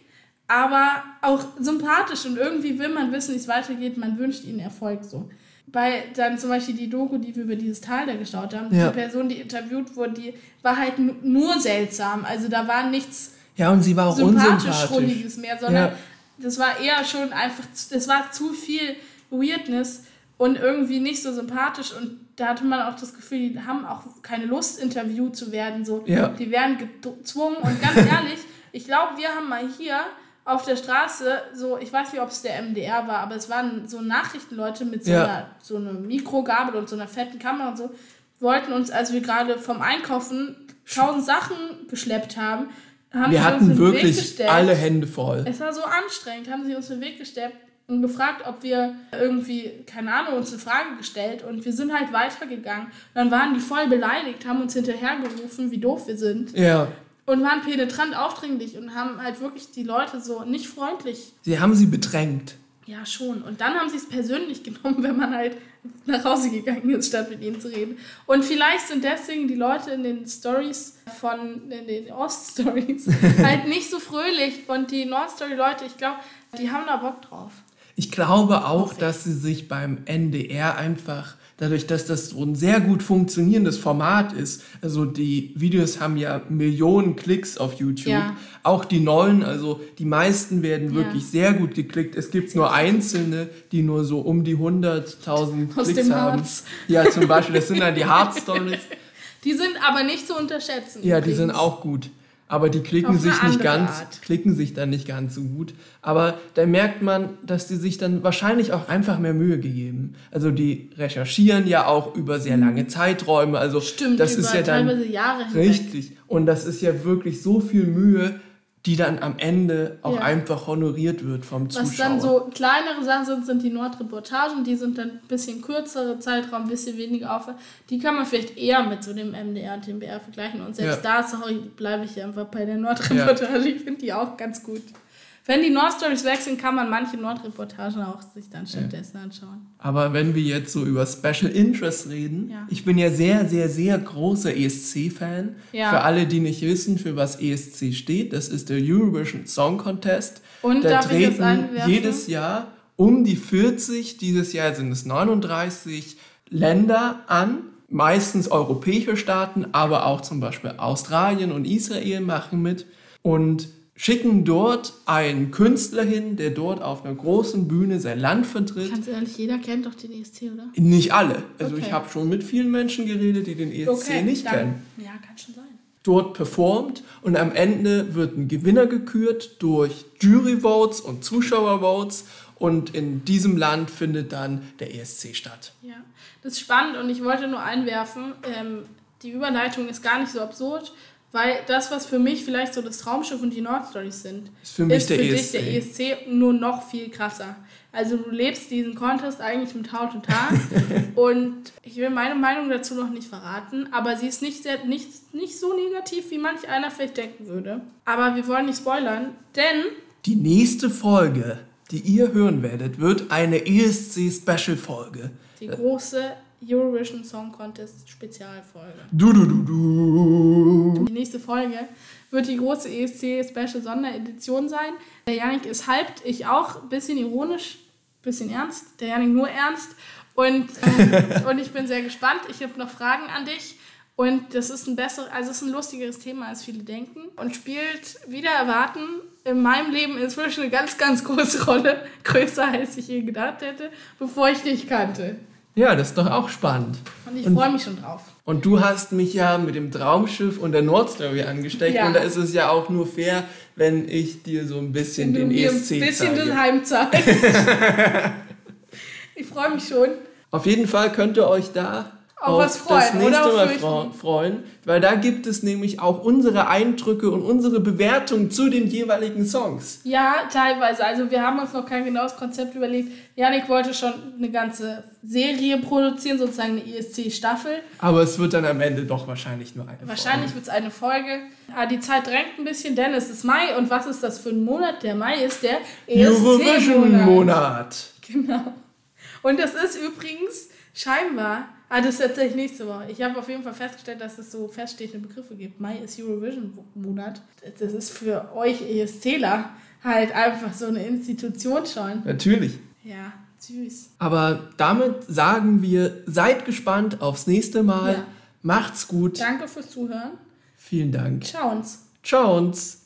aber auch sympathisch und irgendwie will man wissen, wie es weitergeht, man wünscht ihnen Erfolg so. Bei dann zum Beispiel die Doku, die wir über dieses Tal da geschaut haben, ja. die Person, die interviewt wurde, die war halt nur seltsam. Also da war nichts ja, und sie war auch sympathisch, Schrulliges mehr, sondern ja. das war eher schon einfach, das war zu viel Weirdness und irgendwie nicht so sympathisch und da hatte man auch das Gefühl, die haben auch keine Lust, interviewt zu werden. So. Ja. Die werden gezwungen und ganz ehrlich, ich glaube, wir haben mal hier auf der Straße so, ich weiß nicht, ob es der MDR war, aber es waren so Nachrichtenleute mit so, ja. einer, so einer Mikrogabel und so einer fetten Kamera und so, wollten uns, als wir gerade vom Einkaufen tausend Sachen geschleppt haben, haben wir hatten wirklich alle Hände voll. Es war so anstrengend, haben sie uns den Weg gestellt und gefragt, ob wir irgendwie, keine Ahnung, uns eine Frage gestellt und wir sind halt weitergegangen. Dann waren die voll beleidigt, haben uns hinterhergerufen, wie doof wir sind. Ja. Und waren penetrant aufdringlich und haben halt wirklich die Leute so nicht freundlich. Sie haben sie bedrängt. Ja, schon. Und dann haben sie es persönlich genommen, wenn man halt nach Hause gegangen ist, statt mit ihnen zu reden. Und vielleicht sind deswegen die Leute in den Stories von, in den Ost-Stories halt nicht so fröhlich. Und die Nord-Story-Leute, ich glaube, die haben da Bock drauf. Ich glaube auch, dass sie sich beim NDR einfach dadurch, dass das so ein sehr gut funktionierendes Format ist. Also die Videos haben ja Millionen Klicks auf YouTube. Ja. Auch die neuen, also die meisten werden ja. wirklich sehr gut geklickt. Es gibt nur einzelne, die nur so um die 100.000 Klicks haben. Harz. Ja, zum Beispiel, das sind dann die Hard Stories. Die sind aber nicht zu unterschätzen. Ja, übrigens. die sind auch gut aber die klicken sich nicht ganz, Art. klicken sich dann nicht ganz so gut. Aber da merkt man, dass die sich dann wahrscheinlich auch einfach mehr Mühe gegeben. Also die recherchieren ja auch über sehr lange mhm. Zeiträume. Also Stimmt, das ist ja dann Jahre richtig. Und das ist ja wirklich so viel Mühe, die dann am Ende auch ja. einfach honoriert wird vom Zuschauer. Was dann so kleinere Sachen sind, sind die Nordreportagen, die sind dann ein bisschen kürzere Zeitraum, ein bisschen weniger Aufwand. Die kann man vielleicht eher mit so dem MDR und dem BR vergleichen. Und selbst ja. da, sorry, bleibe ich einfach bei der Nordreportage. Ja. Ich finde die auch ganz gut. Wenn die Nordstories weg sind, kann man manche Nordreportagen auch sich dann stattdessen ja. anschauen. Aber wenn wir jetzt so über Special Interest reden, ja. ich bin ja sehr, sehr, sehr großer ESC-Fan. Ja. Für alle, die nicht wissen, für was ESC steht, das ist der Eurovision Song Contest. Und da treten jedes Jahr um die 40, dieses Jahr sind es 39 Länder an, meistens europäische Staaten, aber auch zum Beispiel Australien und Israel machen mit. Und schicken dort einen Künstler hin, der dort auf einer großen Bühne sein Land vertritt. Ganz ehrlich, jeder kennt doch den ESC, oder? Nicht alle. Also okay. ich habe schon mit vielen Menschen geredet, die den ESC okay, nicht dann, kennen. Ja, kann schon sein. Dort performt und am Ende wird ein Gewinner gekürt durch Jury-Votes und Zuschauer-Votes und in diesem Land findet dann der ESC statt. Ja, das ist spannend und ich wollte nur einwerfen, ähm, die Überleitung ist gar nicht so absurd, weil das, was für mich vielleicht so das Traumschiff und die Nordstories sind, ist für, mich ist der, für ESC. dich der ESC nur noch viel krasser. Also du lebst diesen Contest eigentlich mit Haut und Haar. und ich will meine Meinung dazu noch nicht verraten, aber sie ist nicht, sehr, nicht, nicht so negativ, wie manch einer vielleicht denken würde. Aber wir wollen nicht spoilern, denn... Die nächste Folge, die ihr hören werdet, wird eine ESC-Special-Folge. Die große Eurovision Song Contest Spezialfolge. Du, du, du, du. Die nächste Folge wird die große ESC Special Sonderedition sein. Der Janik ist hyped, ich auch, bisschen ironisch, bisschen ernst. Der Janik nur ernst. Und, äh, und ich bin sehr gespannt. Ich habe noch Fragen an dich. Und das ist ein besser, also ist ein lustigeres Thema, als viele denken. Und spielt wieder erwarten in meinem Leben inzwischen eine ganz, ganz große Rolle. Größer als ich je gedacht hätte, bevor ich dich kannte. Ja, das ist doch auch spannend. Und ich freue mich schon drauf. Und du hast mich ja mit dem Traumschiff und der Nordstory angesteckt. Ja. Und da ist es ja auch nur fair, wenn ich dir so ein bisschen Wenn den du mir ESC ein bisschen zeige. das Heim zeigst. ich freue mich schon. Auf jeden Fall könnt ihr euch da Auf auf was freuen, das nächste Mal fre- freuen, weil da gibt es nämlich auch unsere Eindrücke und unsere Bewertung zu den jeweiligen Songs. Ja, teilweise. Also wir haben uns noch kein genaues Konzept überlegt. Janik wollte schon eine ganze Serie produzieren, sozusagen eine ESC-Staffel. Aber es wird dann am Ende doch wahrscheinlich nur eine Wahrscheinlich wird es eine Folge. Aber die Zeit drängt ein bisschen, denn es ist Mai. Und was ist das für ein Monat? Der Mai ist der ESC-Monat. Genau. Und das ist übrigens scheinbar, ah, das ist tatsächlich nächste Woche. Ich habe auf jeden Fall festgestellt, dass es so feststehende Begriffe gibt. Mai ist Eurovision-Monat. Das ist für euch ESCler halt einfach so eine Institution schon. Natürlich. Ja, süß. Aber damit sagen wir, seid gespannt aufs nächste Mal. Ja. Macht's gut. Danke fürs Zuhören. Vielen Dank. Ciao uns. Ciao uns.